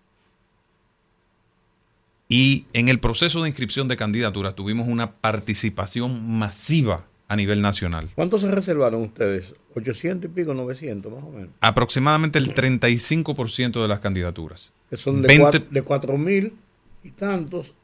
Y en el proceso de inscripción de candidaturas tuvimos una participación masiva a nivel nacional. ¿Cuántos se reservaron ustedes? ¿800 y pico, 900 más o menos? Aproximadamente el 35% de las candidaturas. Que son de, 20 cuatro, de 4 mil y tantos.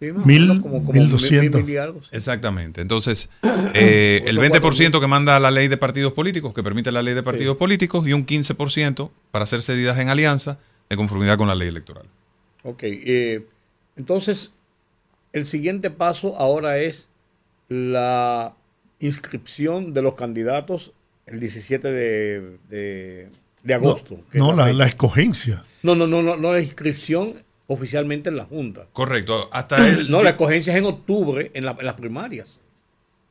Sí, más o Mil- menos, como, como mil mil- doscientos. mil y algo, sí. Exactamente. Entonces, eh, el 20% que manda la ley de partidos políticos, que permite la ley de partidos políticos, y un 15% para hacer cedidas en alianza de conformidad con la ley electoral. Ok, eh, entonces el siguiente paso ahora es la inscripción de los candidatos el 17 de, de- de agosto. No, la, escogencia. no, no, no, no, no, la inscripción oficialmente en la Junta. Correcto. Hasta el. No, la escogencia es en octubre en, la- en las primarias.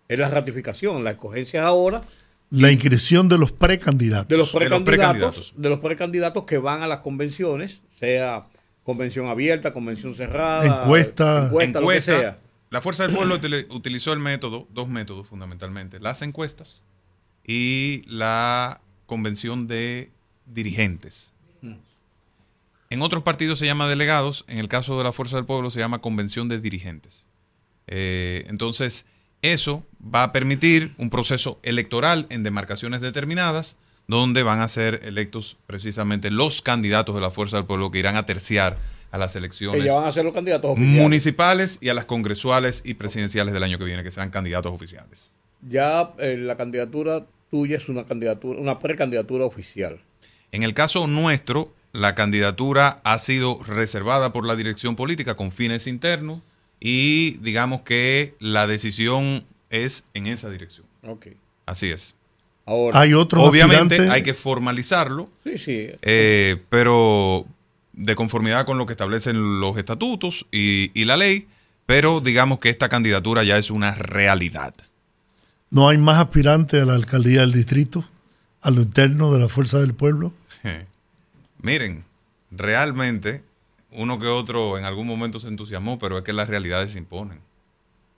Es la ratificación. La escogencia es ahora La inscripción de los precandidatos. de los De los precandidatos, de los precandidatos que van a las convenciones, sea convención abierta, convención cerrada, Encuesta. encuesta, lo que encuesta. sea. La Fuerza del Pueblo utili- utilizó el método, dos métodos fundamentalmente, las encuestas y la convención de dirigentes. En otros partidos se llama delegados, en el caso de la Fuerza del Pueblo se llama convención de dirigentes. Eh, entonces, eso va a permitir un proceso electoral en demarcaciones determinadas, donde van a ser electos precisamente los candidatos de la Fuerza del Pueblo que irán a terciar a las elecciones ya van a ser los candidatos oficiales. municipales y a las congresuales y presidenciales del año que viene, que serán candidatos oficiales. Ya eh, la candidatura tuya es una candidatura, una precandidatura oficial. En el caso nuestro, la candidatura ha sido reservada por la dirección política con fines internos y digamos que la decisión es en esa dirección. Ok. Así es. Ahora, Hay otros Obviamente hay que formalizarlo, sí, sí. eh, pero de conformidad con lo que establecen los estatutos y, y la ley, pero digamos que esta candidatura ya es una realidad. No hay más aspirantes a la alcaldía del distrito, a lo interno de la Fuerza del Pueblo. Miren, realmente uno que otro en algún momento se entusiasmó, pero es que las realidades se imponen.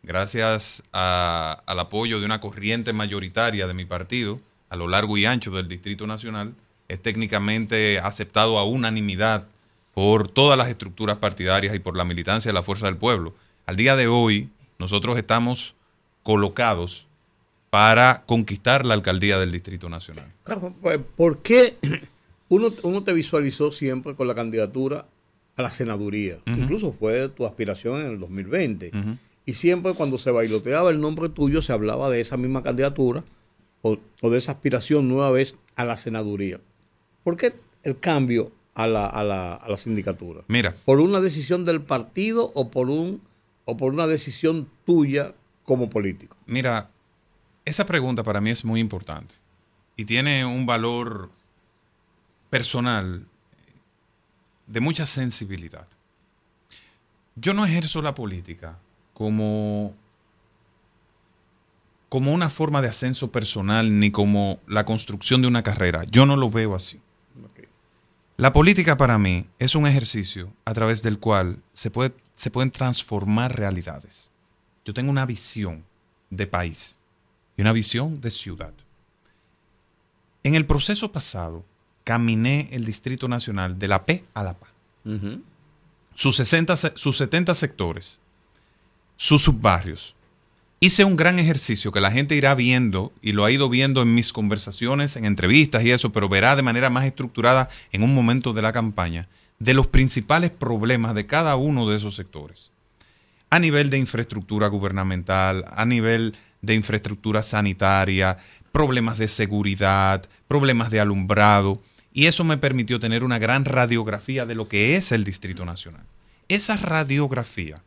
Gracias a- al apoyo de una corriente mayoritaria de mi partido a lo largo y ancho del Distrito Nacional, es técnicamente aceptado a unanimidad por todas las estructuras partidarias y por la militancia de la Fuerza del Pueblo. Al día de hoy, nosotros estamos colocados para conquistar la alcaldía del Distrito Nacional. Pues, ¿Por qué uno, uno te visualizó siempre con la candidatura a la senaduría? Incluso fue tu aspiración en el 2020. Ujú. Y siempre cuando se bailoteaba el nombre tuyo se hablaba de esa misma candidatura o, o de esa aspiración nueva vez a la senaduría. ¿Por qué el cambio a la, a la, a la sindicatura? Mira, ¿Por una decisión del partido o por, un, o por una decisión tuya como político? Mira, esa pregunta para mí es muy importante y tiene un valor personal de mucha sensibilidad. Yo no ejerzo la política como como una forma de ascenso personal ni como la construcción de una carrera. Yo no lo veo así. La política para mí es un ejercicio a través del cual se, puede, se pueden transformar realidades. Yo tengo una visión de país y una visión de ciudad. En el proceso pasado, caminé el Distrito Nacional de la P a la PA. Sus, 60, se- sus 70 sectores, sus subbarrios. Hice un gran ejercicio que la gente irá viendo y lo ha ido viendo en mis conversaciones, en entrevistas y eso, pero verá de manera más estructurada en un momento de la campaña de los principales problemas de cada uno de esos sectores. A nivel de infraestructura gubernamental, a nivel de infraestructura sanitaria, problemas de seguridad, problemas de alumbrado, y eso me permitió tener una gran radiografía de lo que es el Distrito Nacional. Esa radiografía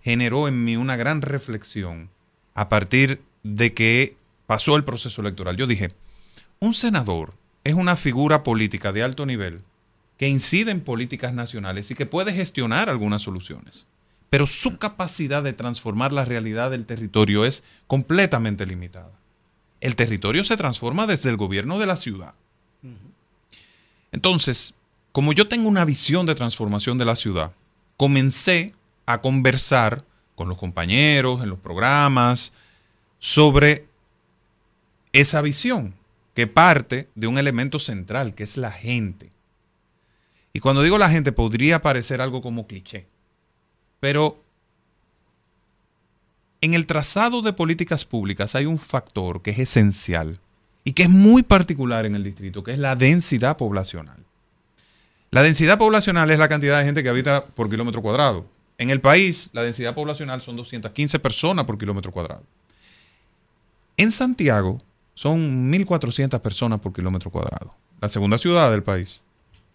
generó en mí una gran reflexión a partir de que pasó el proceso electoral. Yo dije, un senador es una figura política de alto nivel que incide en políticas nacionales y que puede gestionar algunas soluciones. Pero su capacidad de transformar la realidad del territorio es completamente limitada. El territorio se transforma desde el gobierno de la ciudad. Entonces, como yo tengo una visión de transformación de la ciudad, comencé a conversar con los compañeros en los programas sobre esa visión que parte de un elemento central, que es la gente. Y cuando digo la gente, podría parecer algo como cliché, pero en el trazado de políticas públicas hay un factor que es esencial y que es muy particular en el distrito, que es la densidad poblacional. La densidad poblacional es la cantidad de gente que habita por kilómetro cuadrado. En el país, la densidad poblacional son 215 personas por kilómetro cuadrado. En Santiago son 1.400 personas por kilómetro cuadrado, la segunda ciudad del país.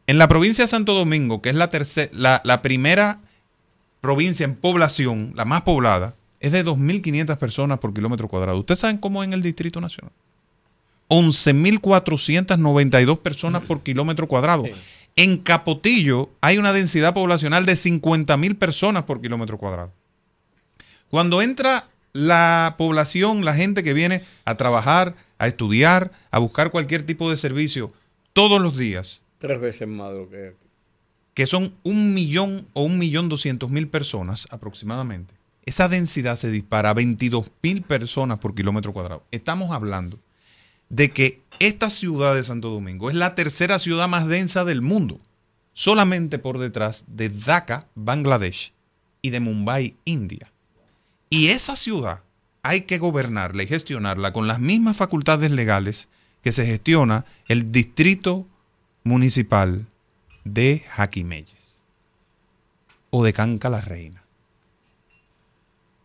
En la provincia de Santo Domingo, que es la, terce- la, la primera provincia en población, la más poblada, es de 2.500 personas por kilómetro cuadrado. ¿Ustedes saben cómo es en el Distrito Nacional? 11.492 personas por kilómetro cuadrado. En Capotillo hay una densidad poblacional de 50.000 personas por kilómetro cuadrado. Cuando entra la población, la gente que viene a trabajar, a estudiar, a buscar cualquier tipo de servicio todos los días, Tres veces más de lo que hay que son un millón o un millón doscientos mil personas aproximadamente, esa densidad se dispara a 22 mil personas por kilómetro cuadrado. Estamos hablando de que esta ciudad de Santo Domingo es la tercera ciudad más densa del mundo, solamente por detrás de Dhaka, Bangladesh, y de Mumbai, India. Y esa ciudad hay que gobernarla y gestionarla con las mismas facultades legales que se gestiona el distrito municipal de Jaquimelles o de Canca la Reina.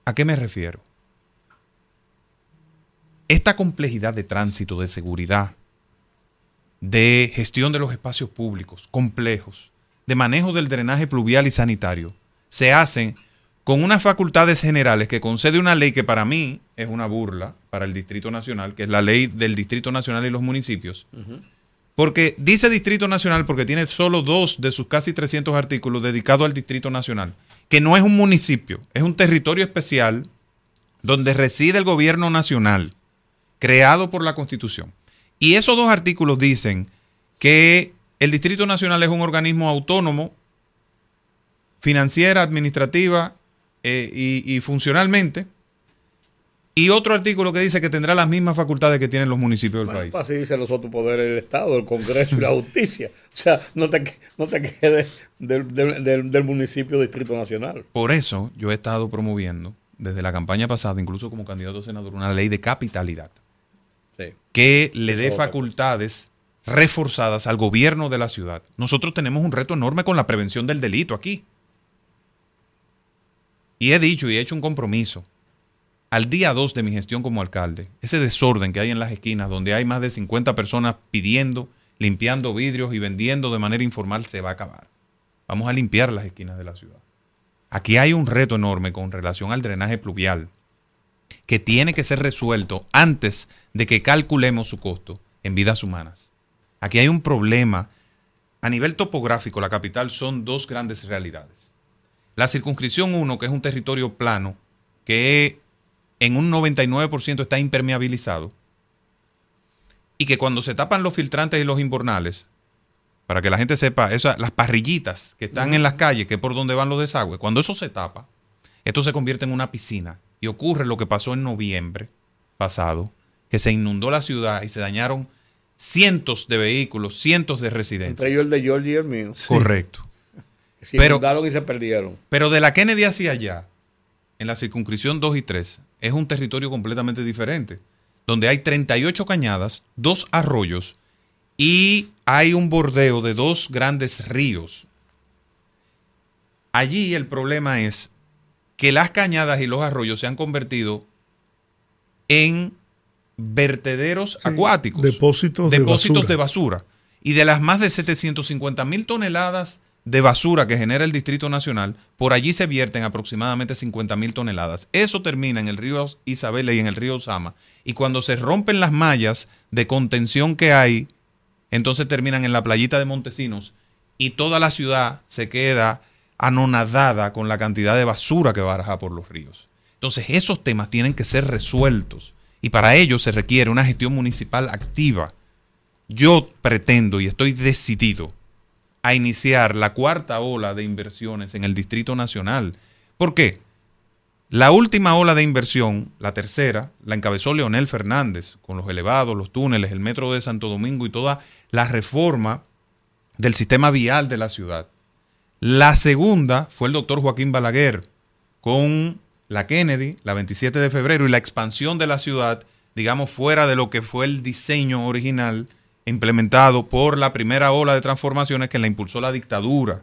¿A qué me refiero? Esta complejidad de tránsito, de seguridad, de gestión de los espacios públicos complejos, de manejo del drenaje pluvial y sanitario, se hacen con unas facultades generales que concede una ley que para mí es una burla para el Distrito Nacional, que es la ley del Distrito Nacional y los municipios, porque dice Distrito Nacional porque tiene solo dos de sus casi 300 artículos dedicados al Distrito Nacional, que no es un municipio, es un territorio especial donde reside el gobierno nacional, creado por la Constitución. Y esos dos artículos dicen que el Distrito Nacional es un organismo autónomo, financiera, administrativa eh, y, y funcionalmente. Y otro artículo que dice que tendrá las mismas facultades que tienen los municipios del Bueno, país. así dicen los otros poderes del Estado, el Congreso y la Justicia. O sea, no te, no te quedes del, del- del- del municipio Distrito Nacional. Por eso yo he estado promoviendo desde la campaña pasada, incluso como candidato a senador, una ley de capitalidad Sí. que le dé facultades reforzadas al gobierno de la ciudad. Nosotros tenemos un reto enorme con la prevención del delito aquí. Y he dicho y he hecho un compromiso. Al día 2 de mi gestión como alcalde, ese desorden que hay en las esquinas, donde hay más de 50 personas pidiendo, limpiando vidrios y vendiendo de manera informal, se va a acabar. Vamos a limpiar las esquinas de la ciudad. Aquí hay un reto enorme con relación al drenaje pluvial que tiene que ser resuelto antes de que calculemos su costo en vidas humanas. Aquí hay un problema. A nivel topográfico, la capital son dos grandes realidades. La circunscripción 1, que es un territorio plano, que en un 99% está impermeabilizado, y que cuando se tapan los filtrantes y los invernales, para que la gente sepa, esas, las parrillitas que están en las calles, que es por donde van los desagües, cuando eso se tapa, esto se convierte en una piscina. Y ocurre lo que pasó en noviembre pasado, que se inundó la ciudad y se dañaron cientos de vehículos, cientos de residencias. Entre ellos el de George y el mío. Correcto. Se Pero- inundaron y se perdieron. Pero de la Kennedy hacia allá, en la circunscripción 2 y 3, es un territorio completamente diferente, donde hay 38 cañadas, dos arroyos y hay un bordeo de dos grandes ríos. Allí el problema es que las cañadas y los arroyos se han convertido en vertederos acuáticos depósitos de depósitos de basura. basura. Y de las más de 750 mil toneladas de basura que genera el Distrito Nacional, por allí se vierten aproximadamente 50 mil toneladas. Eso termina en el río Isabela y en el río Osama. Y cuando se rompen las mallas de contención que hay, entonces terminan en la playita de Montesinos y toda la ciudad se queda anonadada con la cantidad de basura que baraja por los ríos. Entonces esos temas tienen que ser resueltos y para ello se requiere una gestión municipal activa. Yo pretendo y estoy decidido a iniciar la cuarta ola de inversiones en el Distrito Nacional. ¿Por qué? La última ola de inversión, la tercera, la encabezó Leonel Fernández con los elevados, los túneles, el metro de Santo Domingo y toda la reforma del sistema vial de la ciudad. La segunda fue el doctor Joaquín Balaguer con la Kennedy, la 27 de febrero, y la expansión de la ciudad, digamos, fuera de lo que fue el diseño original implementado por la primera ola de transformaciones que la impulsó la dictadura,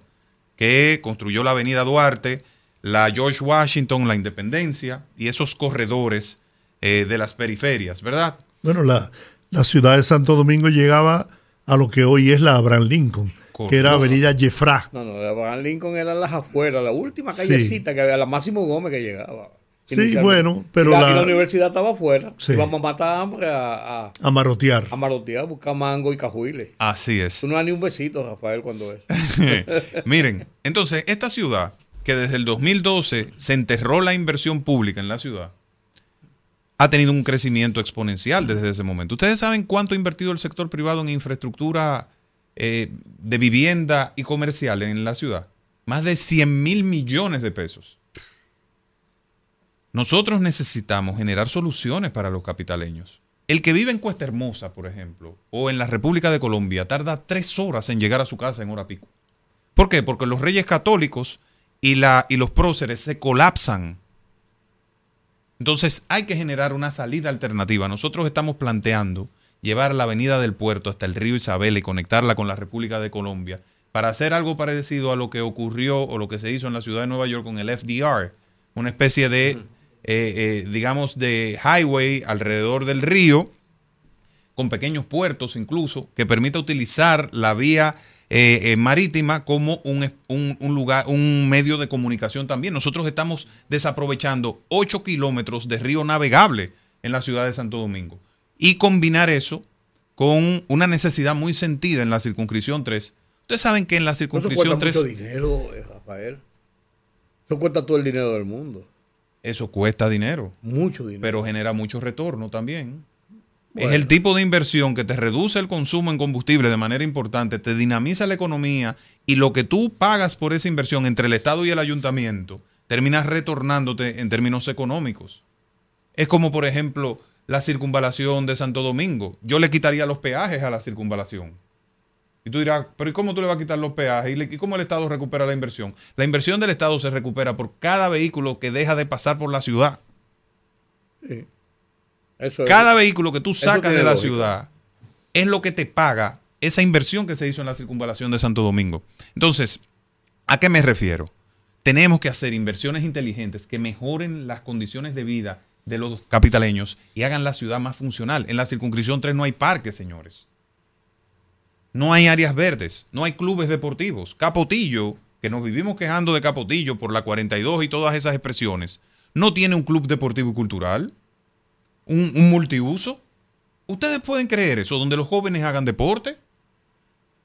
que construyó la avenida Duarte, la George Washington, la Independencia y esos corredores eh, de las periferias, ¿verdad? Bueno, la, la ciudad de Santo Domingo llegaba a lo que hoy es la Abraham Lincoln, que era Avenida Jeffra. No, no, de Abraham Lincoln era las afueras, la última Sí. callecita que había, la Máximo Gómez que llegaba. Sí, bueno, pero y la, la- y la universidad estaba afuera. Sí. Íbamos a matar hambre, a, a, A marotear. a marotear, a buscar mango y cajuiles. Así es. Tú no das ni un besito, Rafael, cuando es. Miren, entonces, esta ciudad, que desde el 2012 se enterró la inversión pública en la ciudad, ha tenido un crecimiento exponencial desde ese momento. ¿Ustedes saben cuánto ha invertido el sector privado en infraestructura eh, de vivienda y comercial en la ciudad? Más de 100 mil millones de pesos. Nosotros necesitamos generar soluciones para los capitaleños. El que vive en Cuesta Hermosa, por ejemplo, o en la República de Colombia, tarda tres horas en llegar a su casa en hora pico. ¿Por qué? Porque los reyes católicos y, la, y los próceres se colapsan. Entonces hay que generar una salida alternativa. Nosotros estamos planteando llevar la avenida del puerto hasta el río Isabel y conectarla con la República de Colombia para hacer algo parecido a lo que ocurrió o lo que se hizo en la ciudad de Nueva York con el FDR, una especie de, eh, eh, digamos, de highway alrededor del río con pequeños puertos incluso, que permita utilizar la vía eh, eh, marítima como un, un lugar, un medio de comunicación también. Nosotros estamos desaprovechando 8 kilómetros de río navegable en la ciudad de Santo Domingo. Y combinar eso con una necesidad muy sentida en la circunscripción 3. Ustedes saben que en la Eso circunscripción cuesta 3 mucho dinero, eh, Rafael. Eso cuesta todo el dinero del mundo. eso cuesta dinero, Mucho dinero. pero genera mucho retorno también. Bueno. Es el tipo de inversión que te reduce el consumo en combustible de manera importante, te dinamiza la economía y lo que tú pagas por esa inversión entre el Estado y el ayuntamiento terminas retornándote en términos económicos. Es como, por ejemplo, la circunvalación de Santo Domingo. Yo le quitaría los peajes a la circunvalación. Y tú dirás, pero ¿y cómo tú le vas a quitar los peajes? ¿Y, cómo el Estado recupera la inversión? La inversión del Estado se recupera por cada vehículo que deja de pasar por la ciudad. Sí. Eso es- Cada vehículo que tú sacas de la lógica. ciudad es lo que te paga esa inversión que se hizo en la circunvalación de Santo Domingo. Entonces, ¿a qué me refiero? Tenemos que hacer inversiones inteligentes que mejoren las condiciones de vida de los capitaleños y hagan la ciudad más funcional. En la circunscripción 3 no hay parques, señores. No hay áreas verdes, no hay clubes deportivos. Capotillo, que nos vivimos quejando de Capotillo por la 42 y todas esas expresiones, no tiene un club deportivo y cultural un, un multiuso. ¿Ustedes pueden creer eso, donde los jóvenes hagan deporte?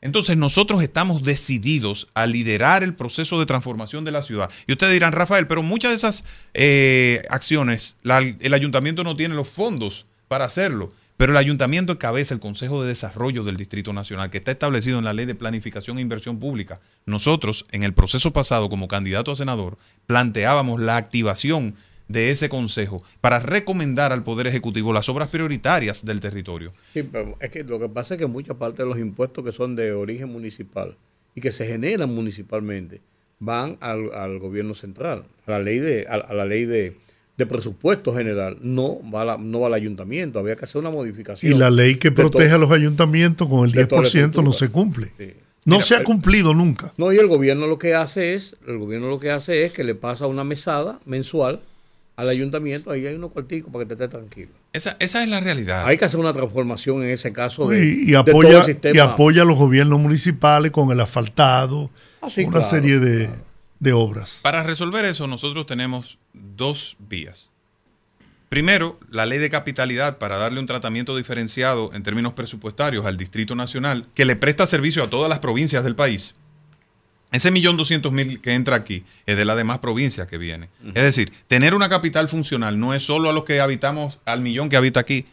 Entonces nosotros estamos decididos a liderar el proceso de transformación de la ciudad. Y ustedes dirán, Rafael, pero muchas de esas eh, acciones, el ayuntamiento no tiene los fondos para hacerlo. Pero el ayuntamiento encabeza el Consejo de Desarrollo del Distrito Nacional, que está establecido en la Ley de Planificación e Inversión Pública. Nosotros, en el proceso pasado, como candidato a senador, planteábamos la activación de ese consejo para recomendar al Poder Ejecutivo las obras prioritarias del territorio. Sí, pero es que lo que pasa es que mucha parte de los impuestos que son de origen municipal y que se generan municipalmente van al, al gobierno central, a la ley de, a, a la ley de, de presupuesto general, no va, a la- no va al ayuntamiento, había que hacer una modificación. Y la ley que protege a los ayuntamientos con el de toda la 10% no se cumple. Sí. No Mira, se ha el- cumplido nunca. No, y el gobierno lo que hace es, el gobierno lo que hace es que le pasa una mesada mensual al ayuntamiento, ahí hay unos cuarticos para que te estés tranquilo. Esa, esa es la realidad. Hay que hacer una transformación en ese caso de, Y, y de todo apoya, el sistema. y apoya a los gobiernos municipales con el asfaltado, Ah, sí, una claro, serie de, de obras. Para resolver eso, nosotros tenemos dos vías. Primero, la ley de capitalidad para darle un tratamiento diferenciado en términos presupuestarios al Distrito Nacional, que le presta servicio a todas las provincias del país. Ese millón doscientos mil que entra aquí es de las demás provincias que viene. Es decir, tener una capital funcional no es solo a los que habitamos, al millón que habita aquí,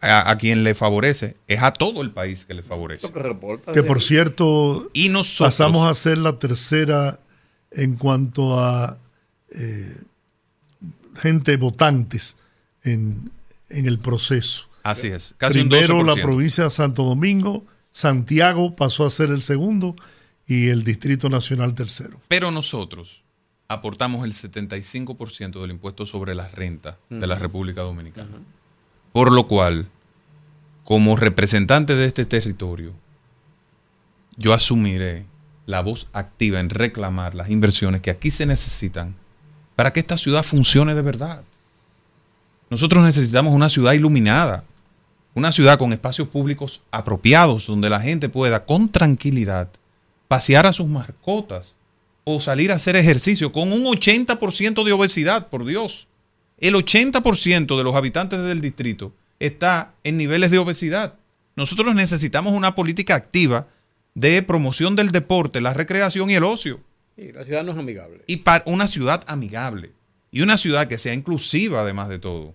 a, a quien le favorece, es a todo el país que le favorece. Lo que reporta Que por cierto, Y nosotros... pasamos a ser la tercera en cuanto a eh, gente votantes en, en el proceso. Así es, casi Primero un 12%. la provincia de Santo Domingo, Santiago pasó a ser el segundo y el Distrito Nacional tercero. Pero nosotros aportamos el 75% del impuesto sobre la renta de la República Dominicana. Por lo cual, como representante de este territorio, yo asumiré la voz activa en reclamar las inversiones que aquí se necesitan para que esta ciudad funcione de verdad. Nosotros necesitamos una ciudad iluminada, una ciudad con espacios públicos apropiados donde la gente pueda con tranquilidad pasear a sus mascotas o salir a hacer ejercicio con un 80% de obesidad, por Dios. El 80% de los habitantes del distrito está en niveles de obesidad. Nosotros necesitamos una política activa de promoción del deporte, la recreación y el ocio. Sí, la ciudad no es amigable. Y para una ciudad amigable. Y una ciudad que sea inclusiva además de todo.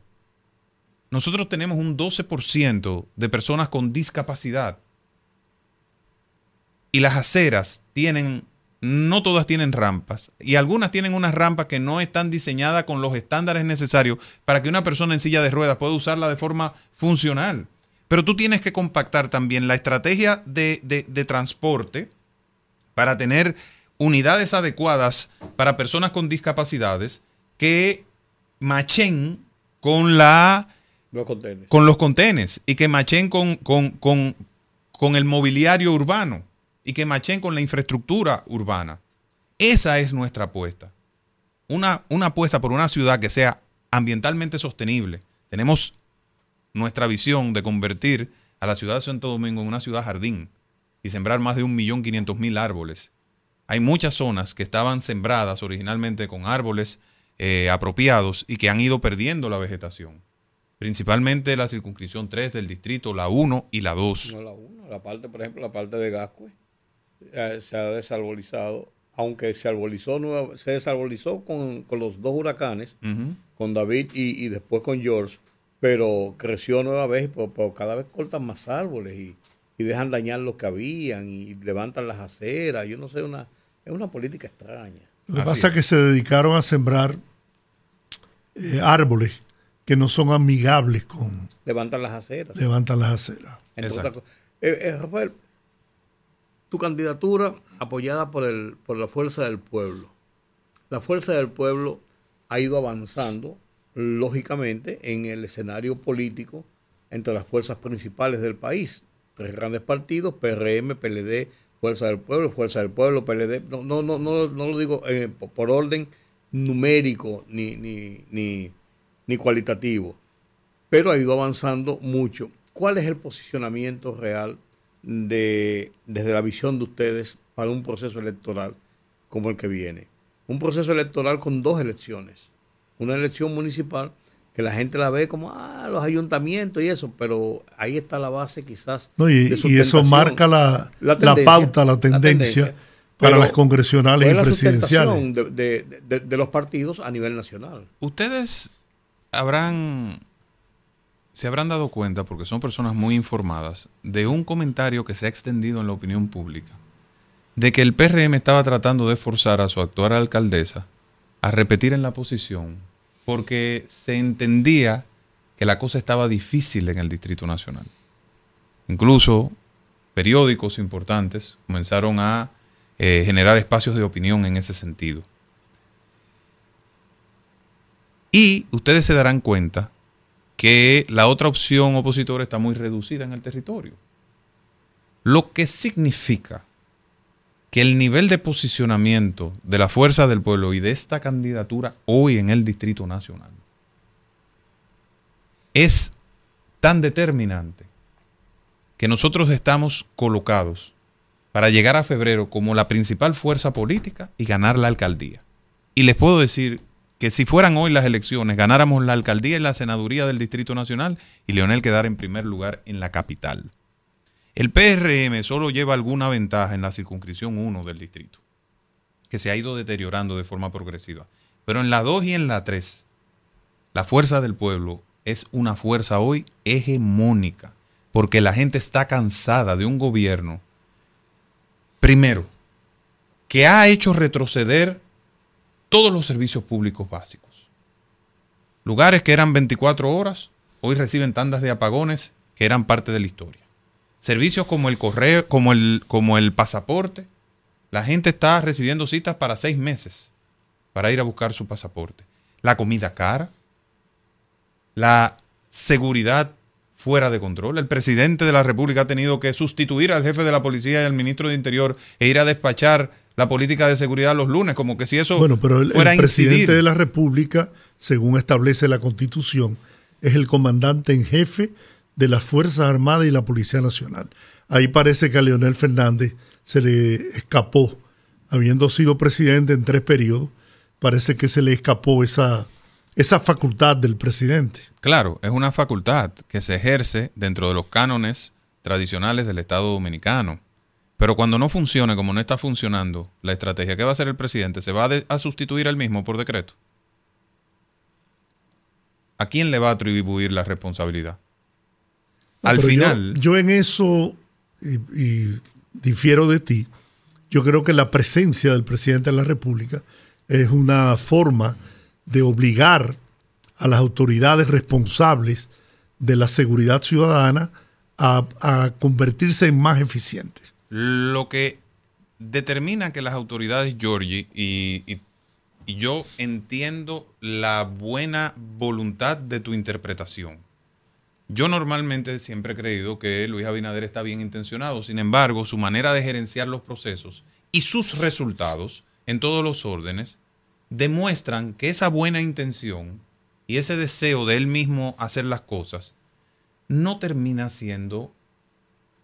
Nosotros tenemos un 12% de personas con discapacidad. Y las aceras tienen, no todas tienen rampas. Y algunas tienen unas rampas que no están diseñadas con los estándares necesarios para que una persona en silla de ruedas pueda usarla de forma funcional. Pero tú tienes que compactar también la estrategia de, de- de transporte para tener unidades adecuadas para personas con discapacidades que machen con la Los contenedores. con los contenes y que machen con, con, con- con el mobiliario urbano y que machen con la infraestructura urbana. Esa es nuestra apuesta. Una, una apuesta por una ciudad que sea ambientalmente sostenible. Tenemos nuestra visión de convertir a la ciudad de Santo Domingo en una ciudad jardín y sembrar más de un millón quinientos mil árboles. Hay muchas zonas que estaban sembradas originalmente con árboles eh, apropiados y que han ido perdiendo la vegetación. Principalmente la circunscripción 3 del distrito, la 1 y la 2. No la uno, la parte, por ejemplo, la parte de Gascue eh, se ha desarbolizado, aunque se arbolizó, nueva- se desarbolizó con, con los dos huracanes, con David y, y después con George, pero creció nueva vez, pero, pero cada vez cortan más árboles y, y dejan dañar los que habían y levantan las aceras. Yo no sé, una, es una política extraña. Lo que Así pasa es que se dedicaron a sembrar eh, árboles que no son amigables con Levantan las aceras. levantan las aceras. Cosas. Eh, eh, Rafael, tu candidatura apoyada por, el, por la Fuerza del Pueblo. La Fuerza del Pueblo ha ido avanzando, lógicamente, en el escenario político entre las fuerzas principales del país. Tres grandes partidos, PRM, PLD, Fuerza del Pueblo, Fuerza del Pueblo, PLD. No, no, no, no, no lo digo eh, por, orden numérico ni, ni, ni, ni cualitativo pero ha ido avanzando mucho. ¿Cuál es el posicionamiento real de, desde la visión de ustedes para un proceso electoral como el que viene? Un proceso electoral con dos elecciones. Una elección municipal que la gente la ve como, ah, los ayuntamientos y eso, pero ahí está la base quizás. ¿no? Y, de y eso marca la, La pauta, la la tendencia, para Pero las congresionales ¿Cuál y la presidenciales. de, de- de- de los partidos a nivel nacional? Ustedes habrán, se habrán dado cuenta, porque son personas muy informadas, de un comentario que se ha extendido en la opinión pública, de que el PRM estaba tratando de forzar a su actual alcaldesa a repetir en la posición porque se entendía que la cosa estaba difícil en el Distrito Nacional. Incluso periódicos importantes comenzaron a eh, generar espacios de opinión en ese sentido. Y ustedes se darán cuenta que la otra opción opositora está muy reducida en el territorio. Lo que significa que el nivel de posicionamiento de la fuerza del pueblo y de esta candidatura hoy en el Distrito Nacional es tan determinante que nosotros estamos colocados para llegar a febrero como la principal fuerza política y ganar la alcaldía. Y les puedo decir que si fueran hoy las elecciones, ganáramos la alcaldía y la senaduría del Distrito Nacional y Leonel quedara en primer lugar en la capital. El PRM solo lleva alguna ventaja en la circunscripción 1 del distrito, que se ha ido deteriorando de forma progresiva. Pero en la 2 y en la 3, la fuerza del pueblo es una fuerza hoy hegemónica, porque la gente está cansada de un gobierno, primero, que ha hecho retroceder todos los servicios públicos básicos. Lugares que eran 24 horas, hoy reciben tandas de apagones que eran parte de la historia. Servicios como el correo, como el, como el pasaporte. La gente está recibiendo citas para seis meses para ir a buscar su pasaporte. La comida cara. La seguridad fuera de control. El presidente de la República ha tenido que sustituir al jefe de la policía y al ministro de Interior e ir a despachar la política de seguridad los lunes, como que si eso Bueno, pero el, fuera presidente incidir. de la República, según establece la Constitución, es el comandante en jefe de las Fuerzas Armadas y la Policía Nacional. Ahí parece que a Leonel Fernández se le escapó, habiendo sido presidente en tres periodos, parece que se le escapó esa, esa facultad del presidente. Claro, es una facultad que se ejerce dentro de los cánones tradicionales del Estado dominicano. Pero cuando no funcione, como no está funcionando, la estrategia que va a hacer el presidente se va a, de- a sustituir al mismo por decreto. ¿A quién le va a atribuir la responsabilidad? No, Al yo- final, Yo, en eso, y, y difiero de ti, yo creo que la presencia del presidente de la República es una forma de obligar a las autoridades responsables de la seguridad ciudadana a, a convertirse en más eficientes. Lo que determina que las autoridades, Georgie, y, yo entiendo la buena voluntad de tu interpretación. Yo normalmente siempre he creído que Luis Abinader está bien intencionado, sin embargo, su manera de gerenciar los procesos y sus resultados en todos los órdenes demuestran que esa buena intención y ese deseo de él mismo hacer las cosas no termina siendo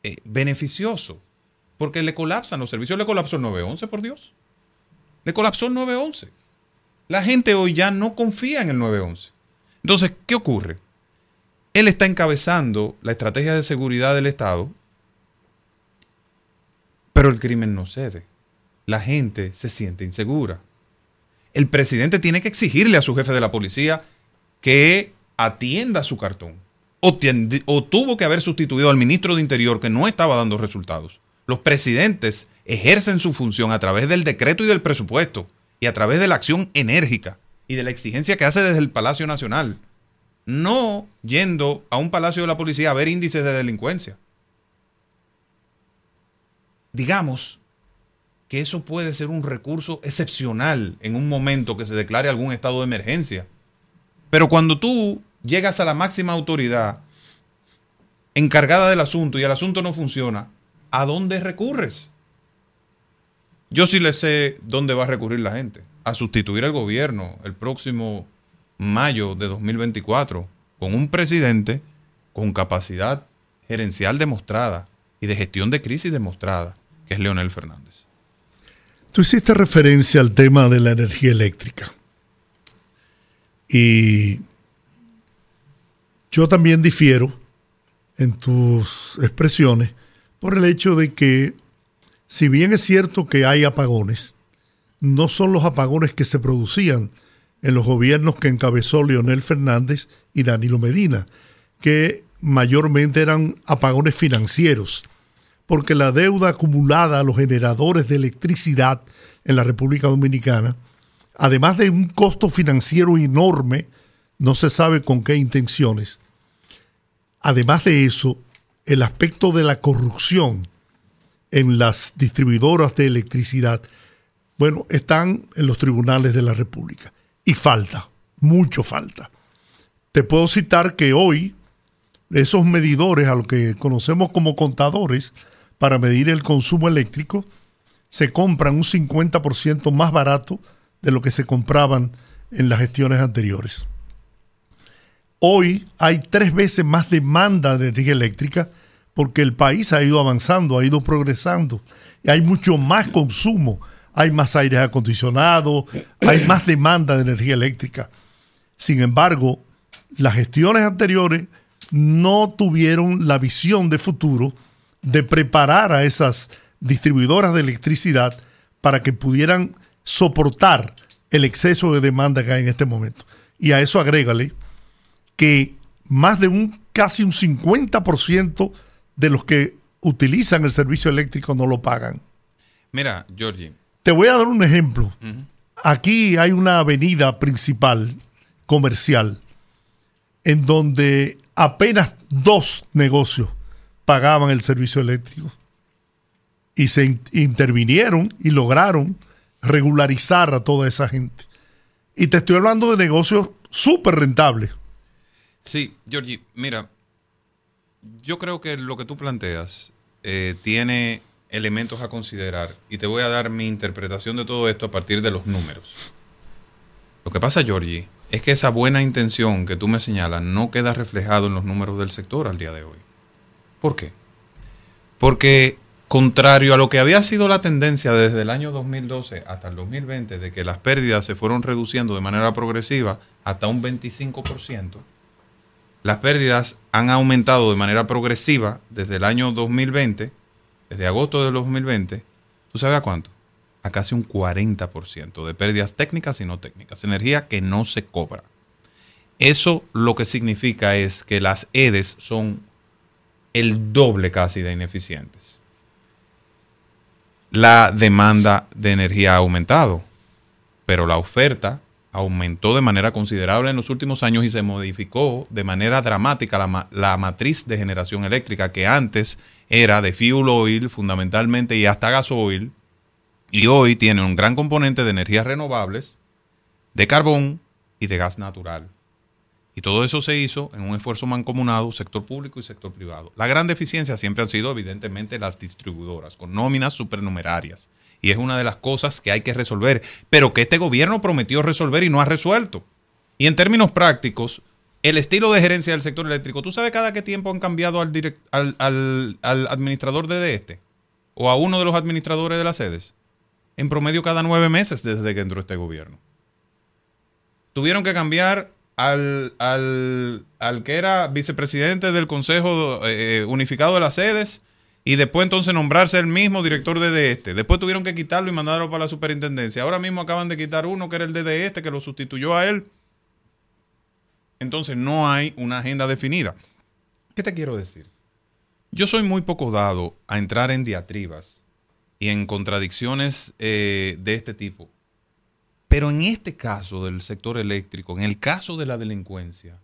eh, beneficioso, porque le colapsan los servicios. Le colapsó el 911, por Dios. Le colapsó el 911. La gente hoy ya no confía en el 911. Entonces, ¿qué ocurre? Él está encabezando la estrategia de seguridad del Estado, pero el crimen no cede. La gente se siente insegura. El presidente tiene que exigirle a su jefe de la policía que atienda su cartón. O, o tuvo que haber sustituido al ministro de Interior que no estaba dando resultados. Los presidentes ejercen su función a través del decreto y del presupuesto y a través de la acción enérgica y de la exigencia que hace desde el Palacio Nacional. No yendo a un palacio de la policía a ver índices de delincuencia. Digamos que eso puede ser un recurso excepcional en un momento que se declare algún estado de emergencia. Pero cuando tú llegas a la máxima autoridad encargada del asunto y el asunto no funciona, ¿a dónde recurres? Yo sí le sé dónde va a recurrir la gente. A sustituir al gobierno el próximo mayo de 2024 con un presidente con capacidad gerencial demostrada y de gestión de crisis demostrada, que es Leonel Fernández. Tú hiciste referencia al tema de la energía eléctrica. Y yo también difiero en tus expresiones por el hecho de que, si bien es cierto que hay apagones, no son los apagones que se producían en los gobiernos que encabezó Leonel Fernández y Danilo Medina, que mayormente eran apagones financieros porque la deuda acumulada a los generadores de electricidad en la República Dominicana además de un costo financiero enorme, no se sabe con qué intenciones. Además de eso, el aspecto de la corrupción en las distribuidoras de electricidad, bueno, están en los tribunales de la República. Y falta, mucho falta. Te puedo citar que hoy esos medidores, a lo que conocemos como contadores, para medir el consumo eléctrico, se compran un 50% más barato de lo que se compraban en las gestiones anteriores. Hoy hay tres veces más demanda de energía eléctrica porque el país ha ido avanzando, ha ido progresando, hay mucho más consumo, hay más aire acondicionado, hay más demanda de energía eléctrica. Sin embargo, las gestiones anteriores no tuvieron la visión de futuro de preparar a esas distribuidoras de electricidad para que pudieran soportar el exceso de demanda que hay en este momento. Y a eso agrégale que más de un casi un 50% de los que utilizan el servicio eléctrico no lo pagan. Mira, Georgie. Te voy a dar un ejemplo. Aquí hay una avenida principal comercial en donde apenas dos negocios pagaban el servicio eléctrico y se in- intervinieron y lograron regularizar a toda esa gente. Y te estoy hablando de negocios súper rentables. Sí, Georgie, mira, yo creo que lo que tú planteas eh, tiene elementos a considerar y te voy a dar mi interpretación de todo esto a partir de los números. Lo que pasa, Georgie, es que esa buena intención que tú me señalas no queda reflejado en los números del sector al día de hoy. ¿Por qué? Porque contrario a lo que había sido la tendencia desde el año 2012 hasta el 2020, de que las pérdidas se fueron reduciendo de manera progresiva hasta un 25%, las pérdidas han aumentado de manera progresiva desde el año 2020, desde agosto del 2020, ¿tú sabes a cuánto? A casi un 40% de pérdidas técnicas y no técnicas, energía que no se cobra. Eso lo que significa es que las EDES son el doble casi de ineficientes. La demanda de energía ha aumentado, pero la oferta aumentó de manera considerable en los últimos años y se modificó de manera dramática la, ma- la matriz de generación eléctrica que antes era de fuel oil fundamentalmente y hasta gasoil y hoy tiene un gran componente de energías renovables, de carbón y de gas natural. Y todo eso se hizo en un esfuerzo mancomunado, sector público y sector privado. La gran deficiencia siempre han sido evidentemente las distribuidoras, con nóminas supernumerarias. Y es una de las cosas que hay que resolver, pero que este gobierno prometió resolver y no ha resuelto. Y en términos prácticos, el estilo de gerencia del sector eléctrico, ¿tú sabes cada qué tiempo han cambiado al, administrador de este? ¿O a uno de los administradores de las sedes? En promedio cada nueve meses desde que entró este gobierno tuvieron que cambiar al, al, al que era vicepresidente del Consejo eh, Unificado de las Sedes y después entonces nombrarse el mismo director de este. Después tuvieron que quitarlo y mandarlo para la superintendencia. Ahora mismo acaban de quitar uno que era el de este que lo sustituyó a él. Entonces no hay una agenda definida. ¿Qué te quiero decir? Yo soy muy poco dado a entrar en diatribas y en contradicciones eh, de este tipo. Pero en este caso del sector eléctrico, en el caso de la delincuencia,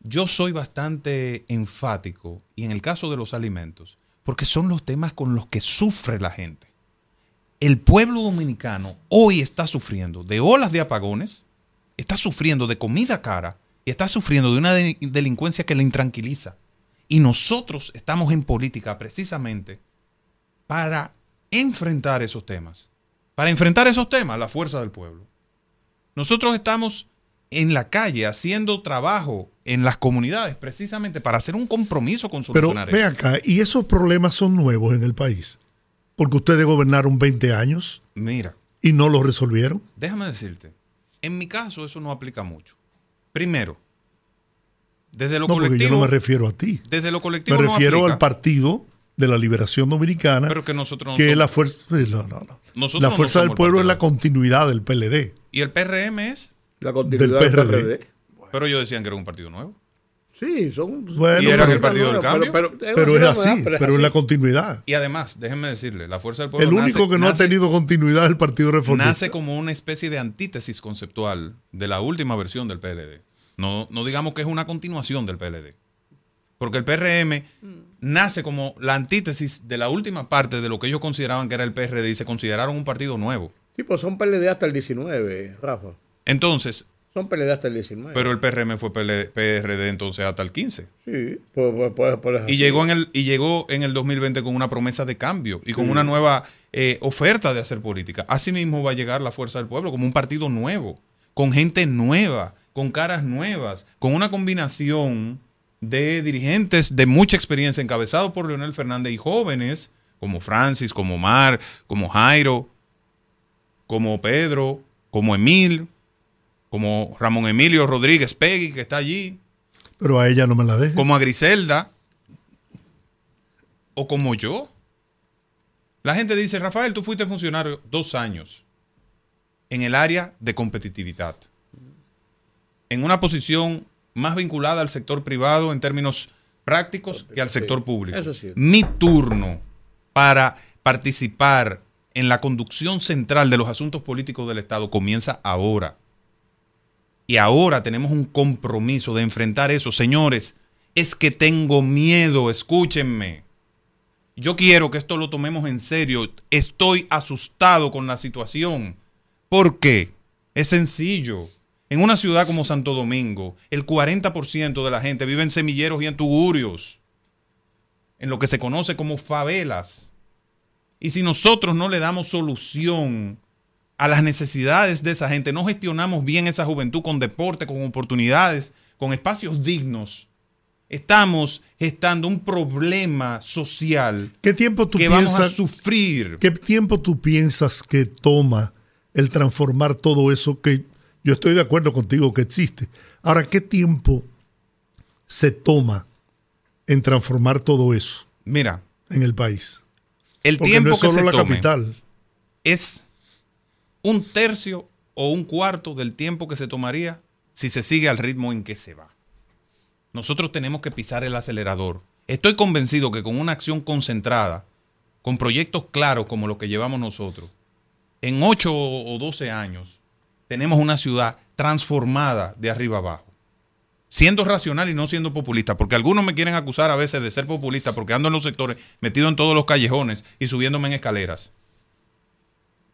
yo soy bastante enfático y en el caso de los alimentos, porque son los temas con los que sufre la gente. El pueblo dominicano hoy está sufriendo de olas de apagones, está sufriendo de comida cara y está sufriendo de una de- delincuencia que le intranquiliza. Y nosotros estamos en política precisamente para enfrentar esos temas. Para enfrentar esos temas, la fuerza del pueblo. Nosotros estamos en la calle haciendo trabajo en las comunidades precisamente para hacer un compromiso con Pero solucionar ve eso. acá, y esos problemas son nuevos en el país. Porque ustedes gobernaron 20 años Mira, y no los resolvieron. déjame decirte, en mi caso eso no aplica mucho. Primero, desde lo No, porque yo colectivo, no me refiero a ti. desde lo Me colectivo no refiero aplica, al Partido de la Liberación Dominicana, pero que nosotros no que somos- la fuerza, no, no, no. Nosotros la no fuerza del pueblo es la continuidad del PLD. y el PRM es, La continuidad del PRD. PRD. pero ellos decían que era un partido nuevo. Sí, son. Bueno, ¿Y eran pero- el Partido del Cambio? Pero es una así, pero es la continuidad. Y además, déjenme decirle, la Fuerza del Pueblo El único nace- que no nace- ha tenido continuidad es el Partido Reformista. nace como una especie de antítesis conceptual de la última versión del PLD. No, no digamos que es una continuación del PLD. Porque el PRM nace como la antítesis de la última parte de lo que ellos consideraban que era el PRD y se consideraron un partido nuevo. Sí, pues son PLD hasta el 19, Rafa. Entonces, Son PLD hasta el 19. pero el PRM fue PL PRD entonces hasta el 15. sí, pues, pues, pues, pues, Y llegó en el y llegó en el 2020 con una promesa de cambio y con una nueva eh, oferta de hacer política. Asimismo va a llegar la Fuerza del Pueblo como un partido nuevo, con gente nueva, con caras nuevas, con una combinación de dirigentes de mucha experiencia encabezados por Leonel Fernández y jóvenes como Francis, como Mar, como Jairo, como Pedro, como Emil, como Ramón Emilio Rodríguez Pegui que está allí Pero a ella no me la deje. como a Griselda o como yo. La gente dice, Rafael, tú fuiste funcionario dos años en el área de competitividad, en una posición más vinculada al sector privado en términos prácticos que al sector público. Mi turno para participar en la conducción central de los asuntos políticos del Estado comienza ahora. Y ahora tenemos un compromiso de enfrentar eso. Señores, es que tengo miedo, escúchenme. Yo quiero que esto lo tomemos en serio. Estoy asustado con la situación. ¿Por qué? Es sencillo. En una ciudad como Santo Domingo, el 40% de la gente vive en semilleros y en tugurios, en lo que se conoce como favelas. Y si nosotros no le damos solución a las necesidades de esa gente, no gestionamos bien esa juventud con deporte, con oportunidades, con espacios dignos, estamos gestando un problema social ¿Qué tiempo tú que vamos a sufrir. ¿Qué tiempo tú piensas que toma el transformar todo eso que yo estoy de acuerdo contigo que existe? Ahora, ¿qué tiempo se toma en transformar todo eso Mira, en el país? el Porque tiempo no es que solo se la tome capital. es un tercio o un cuarto del tiempo que se tomaría si se sigue al ritmo en que se va. Nosotros tenemos que pisar el acelerador. Estoy convencido que con una acción concentrada, con proyectos claros como los que llevamos nosotros, en 8 o 12 años tenemos una ciudad transformada de arriba abajo. Siendo racional y no siendo populista, porque algunos me quieren acusar a veces de ser populista porque ando en los sectores, metido en todos los callejones y subiéndome en escaleras.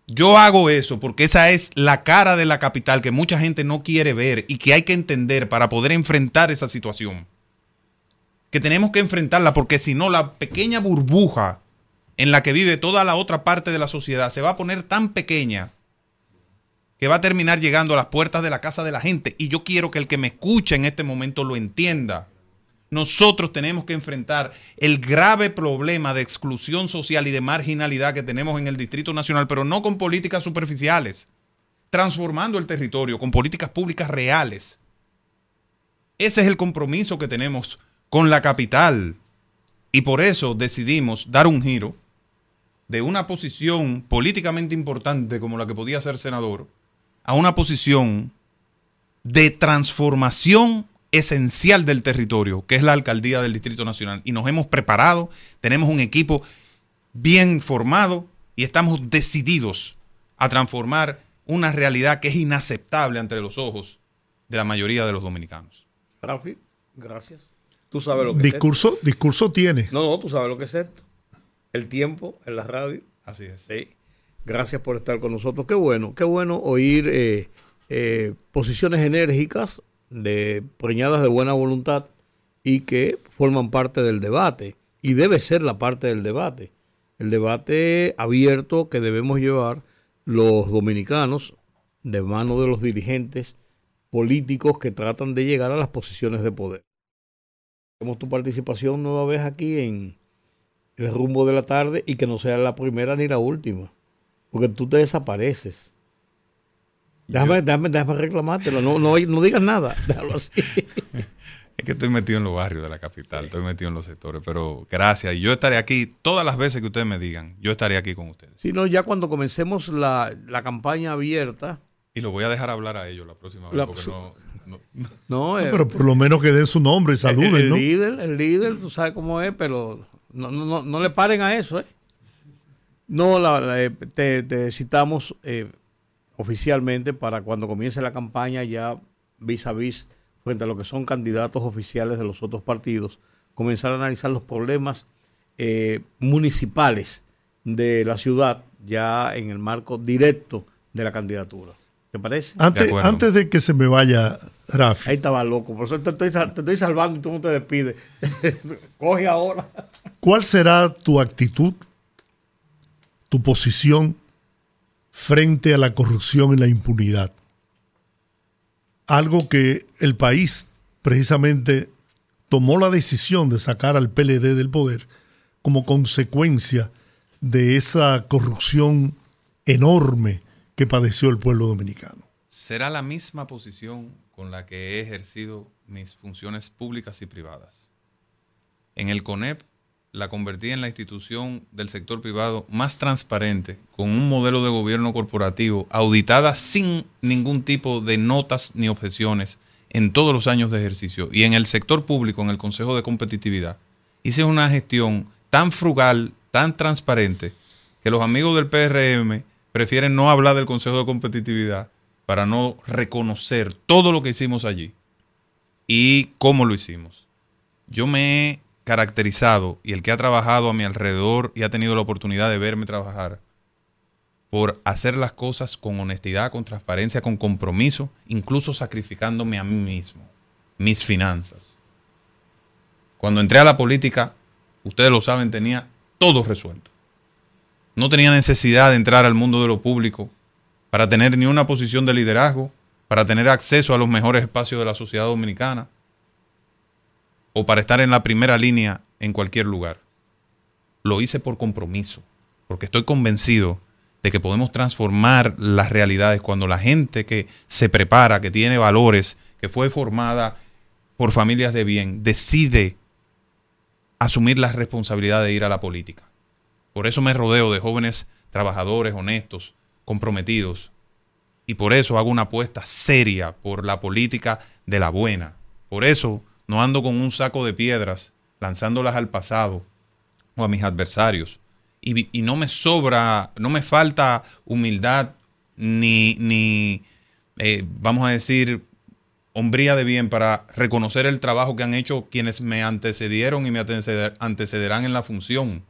Yo hago eso porque esa es la cara de la capital que mucha gente no quiere ver y que hay que entender para poder enfrentar esa situación. Que tenemos que enfrentarla porque si no la pequeña burbuja en la que vive toda la otra parte de la sociedad se va a poner tan pequeña que va a terminar llegando a las puertas de la casa de la gente. Y yo quiero que el que me escucha en este momento lo entienda. Nosotros tenemos que enfrentar el grave problema de exclusión social y de marginalidad que tenemos en el Distrito Nacional, pero no con políticas superficiales, transformando el territorio con políticas públicas reales. Ese es el compromiso que tenemos con la capital. Y por eso decidimos dar un giro de una posición políticamente importante como la que podía ser senador a una posición de transformación esencial del territorio, que es la alcaldía del Distrito Nacional. Y nos hemos preparado, tenemos un equipo bien formado y estamos decididos a transformar una realidad que es inaceptable ante los ojos de la mayoría de los dominicanos. Rafi, gracias. Tú sabes lo que es Discurso, discurso tiene. No, no, tú sabes lo que es esto. El tiempo en la radio. Así es. Sí. Gracias por estar con nosotros. Qué bueno, qué bueno oír eh, eh, posiciones enérgicas, de, preñadas de buena voluntad y que forman parte del debate. Y debe ser la parte del debate. El debate abierto que debemos llevar los dominicanos de mano de los dirigentes políticos que tratan de llegar a las posiciones de poder. Tenemos tu participación nueva vez aquí en el rumbo de la tarde y que no sea la primera ni la última. Porque tú te desapareces. Déjame, déjame, déjame reclamártelo. No, no, no digas nada. Déjalo así. Es que estoy metido en los barrios de la capital, estoy metido en los sectores, pero gracias. Y yo estaré aquí todas las veces que ustedes me digan, yo estaré aquí con ustedes. Si no, ya cuando comencemos la, la campaña abierta, Y lo voy a dejar hablar a ellos la próxima vez, La- porque no, No, eh, Pero por lo menos que den su nombre y el, saluden, el ¿no? líder, el líder, tú sabes cómo es, pero no, no, no, no le paren a eso, ¿eh? No, la- la- eh, te, te citamos eh, oficialmente para cuando comience la campaña ya vis a vis frente a lo que son candidatos oficiales de los otros partidos, comenzar a analizar los problemas eh, municipales de la ciudad ya en el marco directo de la candidatura. ¿Te parece? Antes, acuerdo. antes de que se me vaya, Rafi, Ahí estaba loco, por eso te estoy, te estoy salvando y tú no te despides. Coge ahora. ¿cuál será tu actitud, tu posición frente a la corrupción y la impunidad? Algo que el país precisamente tomó la decisión de sacar al PLD del poder como consecuencia de esa corrupción enorme que padeció el pueblo dominicano. será la misma posición con la que he ejercido mis funciones públicas y privadas. En el CONEP la convertí en la institución del sector privado más transparente, con un modelo de gobierno corporativo auditada sin ningún tipo de notas ni objeciones en todos los años de ejercicio. Y en el sector público, en el Consejo de Competitividad, hice una gestión tan frugal, tan transparente, que los amigos del PRM prefieren no hablar del Consejo de Competitividad para no reconocer todo lo que hicimos allí y cómo lo hicimos. Yo me he caracterizado y el que ha trabajado a mi alrededor y ha tenido la oportunidad de verme trabajar por hacer las cosas con honestidad, con transparencia, con compromiso, incluso sacrificándome a mí mismo, mis finanzas. Cuando entré a la política, ustedes lo saben, tenía todo resuelto. No tenía necesidad de entrar al mundo de lo público para tener ni una posición de liderazgo, para tener acceso a los mejores espacios de la sociedad dominicana o para estar en la primera línea en cualquier lugar. Lo hice por compromiso, porque estoy convencido de que podemos transformar las realidades cuando la gente que se prepara, que tiene valores, que fue formada por familias de bien, decide asumir la responsabilidad de ir a la política. Por eso me rodeo de jóvenes trabajadores, honestos, comprometidos. Y por eso hago una apuesta seria por la política de la buena. Por eso no ando con un saco de piedras lanzándolas al pasado o a mis adversarios. Y, no me sobra, no me falta humildad ni, ni eh, vamos a decir, hombría de bien para reconocer el trabajo que han hecho quienes me antecedieron y me anteceder- antecederán en la función.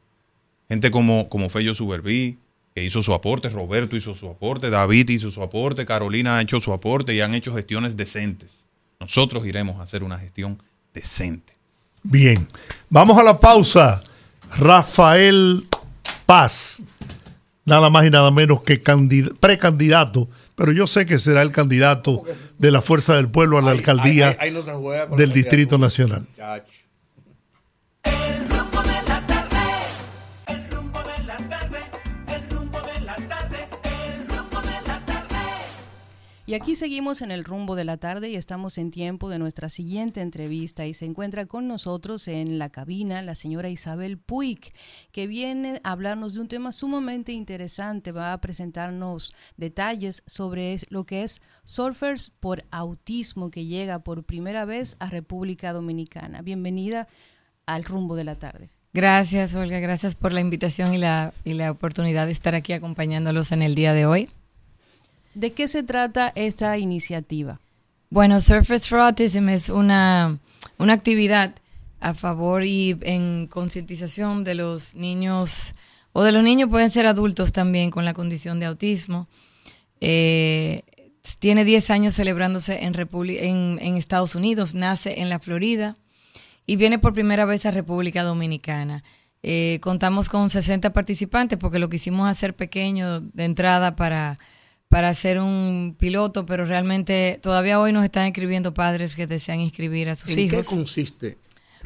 Gente como, como Fello Suberví, que hizo su aporte, Roberto hizo su aporte, David hizo su aporte, Carolina ha hecho su aporte y han hecho gestiones decentes. Nosotros iremos a hacer una gestión decente. Bien, vamos a la pausa. Rafael Paz, nada más y nada menos que candid- precandidato, pero yo sé que será el candidato de la Fuerza del Pueblo a la alcaldía del Distrito. Nacional. Chacho. Y aquí seguimos en el rumbo de la tarde y estamos en tiempo de nuestra siguiente entrevista y se encuentra con nosotros en la cabina la señora Isabel Puig, que viene a hablarnos de un tema sumamente interesante, va a presentarnos detalles sobre lo que es Surfers por Autismo que llega por primera vez a República Dominicana. Bienvenida al rumbo de la tarde. Gracias, Olga. Gracias por la invitación y la, y la oportunidad de estar aquí acompañándolos en el día de hoy. ¿De qué se trata esta iniciativa? Bueno, Surface for Autism es una, una actividad a favor y en concientización de los niños, o de los niños pueden ser adultos también con la condición de autismo. Eh, tiene 10 años celebrándose en, en, en Estados Unidos, nace en la Florida y viene por primera vez a República Dominicana. Eh, contamos con 60 participantes porque lo quisimos hacer pequeño de entrada para, para hacer un piloto, pero realmente todavía hoy nos están escribiendo padres que desean inscribir a sus ¿En qué hijos. consiste?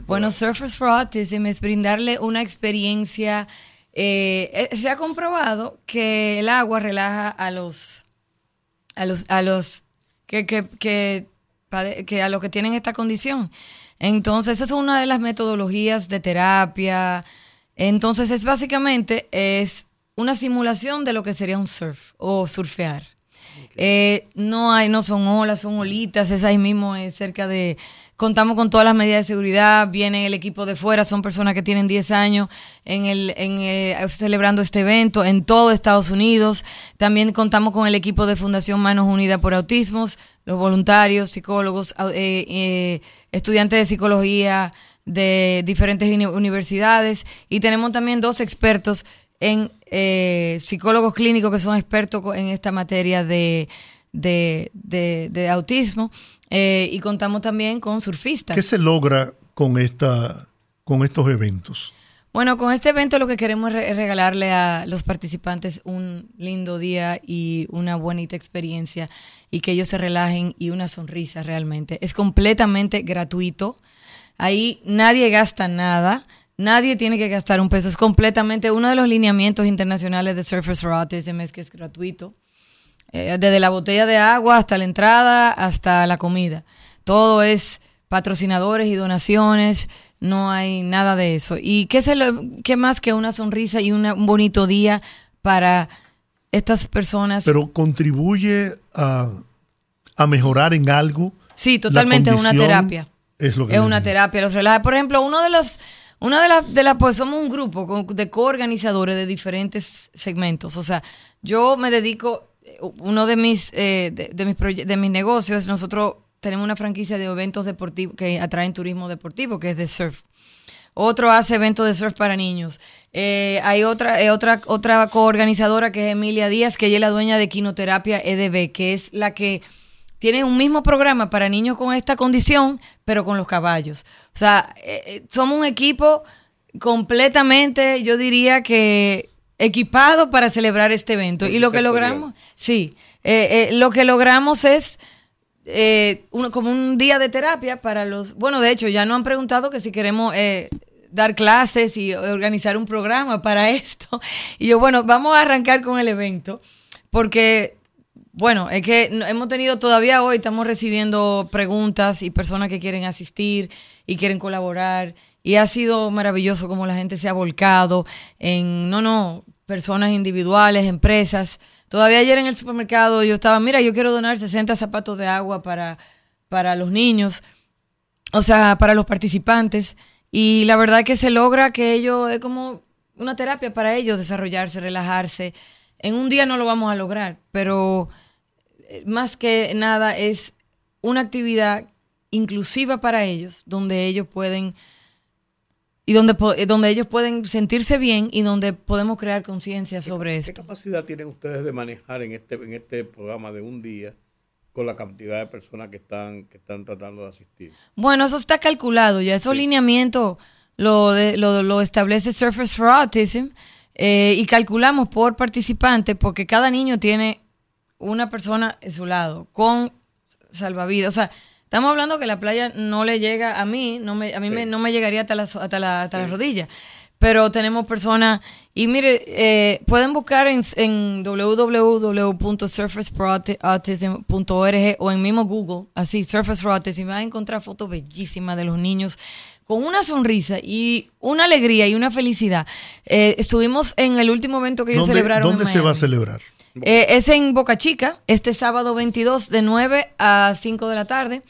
Bueno, Surfers for Autism es brindarle una experiencia. eh, eh, se ha comprobado que el agua relaja a los a los a los que, que, que a los que tienen esta condición. Entonces, esa es una de las metodologías de terapia. Entonces, es básicamente es una simulación de lo que sería un surf o surfear. Eh, no hay, no son olas, son olitas, es ahí mismo, es cerca de, contamos con todas las medidas de seguridad, viene el equipo de fuera, son personas que tienen 10 años en el, en, celebrando este evento en todo Estados Unidos. También contamos con el equipo de Fundación Manos Unidas por Autismos, los voluntarios, psicólogos, eh, eh, estudiantes de psicología de diferentes uni- universidades y tenemos también dos expertos en eh, psicólogos clínicos que son expertos en esta materia de, de, de- de autismo eh, y contamos también con surfistas. ¿Qué se logra con, esta, con estos eventos? Bueno, con este evento lo que queremos es re- es regalarle a los participantes un lindo día y una bonita experiencia y que ellos se relajen y una sonrisa realmente. Es completamente gratuito. Ahí nadie gasta nada. Nadie tiene que gastar un peso. Es completamente uno de los lineamientos internacionales de Surfers for Autism es que es gratuito. Eh, desde la botella de agua hasta la entrada, hasta la comida. Todo es patrocinadores y donaciones, no hay nada de eso. ¿Y qué, se lo- qué más que una sonrisa y una- un bonito día para estas personas? Pero contribuye a, a mejorar en algo. sí, totalmente es una terapia. Es lo que es una terapia, los relaja. Por ejemplo, uno de los, una de las, de las, pues somos un grupo de coorganizadores de diferentes segmentos. O sea, yo me dedico, eh, uno de mis, eh, de, de mis, de mis negocios, nosotros tenemos una franquicia de eventos deportivos que atraen turismo deportivo, que es de surf. Otro hace eventos de surf para niños. Eh, hay otra, eh, otra, otra coorganizadora que es Emilia Díaz, que ella es la dueña de Quinoterapia EDB, que es la que tiene un mismo programa para niños con esta condición, pero con los caballos. O sea, eh, eh, somos un equipo completamente, yo diría que equipado para celebrar este evento. Y lo que logramos, sí, eh, eh, lo que logramos es eh, uno, como un día de terapia para los... Bueno, de hecho, ya nos han preguntado que si queremos eh, dar clases y organizar un programa para esto. Y yo, bueno, vamos a arrancar con el evento, porque, bueno, es que hemos tenido todavía hoy, estamos recibiendo preguntas y personas que quieren asistir y quieren colaborar. Y ha sido maravilloso como la gente se ha volcado en, no, no, personas individuales, empresas. Todavía ayer en el supermercado yo estaba, mira, yo quiero donar 60 zapatos de agua para, para los niños, o sea, para los participantes. Y la verdad que se logra que ellos, es como una terapia para ellos, desarrollarse, relajarse. En un día no lo vamos a lograr, pero más que nada es una actividad inclusiva para ellos, donde ellos pueden y donde, eh, donde ellos pueden sentirse bien y donde podemos crear conciencia sobre ¿Qué esto. capacidad tienen ustedes de manejar en este, en este programa de un día con la cantidad de personas que están, que están tratando de asistir? Bueno, eso está calculado ya. Esos lineamientos lo, de- lo, lo establece Surfers for Autism eh, y calculamos por participante porque cada niño tiene una persona en su lado con salvavidas. O sea, estamos hablando que la playa no le llega a mí, no me, a mí me- no me llegaría hasta las hasta la, hasta las rodillas. Pero tenemos personas, y mire, eh, pueden buscar en, en www.surfaceforautism.org o en mismo Google, así, Surface for Autism, y van a encontrar fotos bellísimas de los niños con una sonrisa y una alegría y una felicidad. Eh, estuvimos en el último evento que ellos ¿Dónde, celebraron. dónde en se va a celebrar? Eh, es en Boca Chica, este sábado 22 de 9 a 5 de la tarde.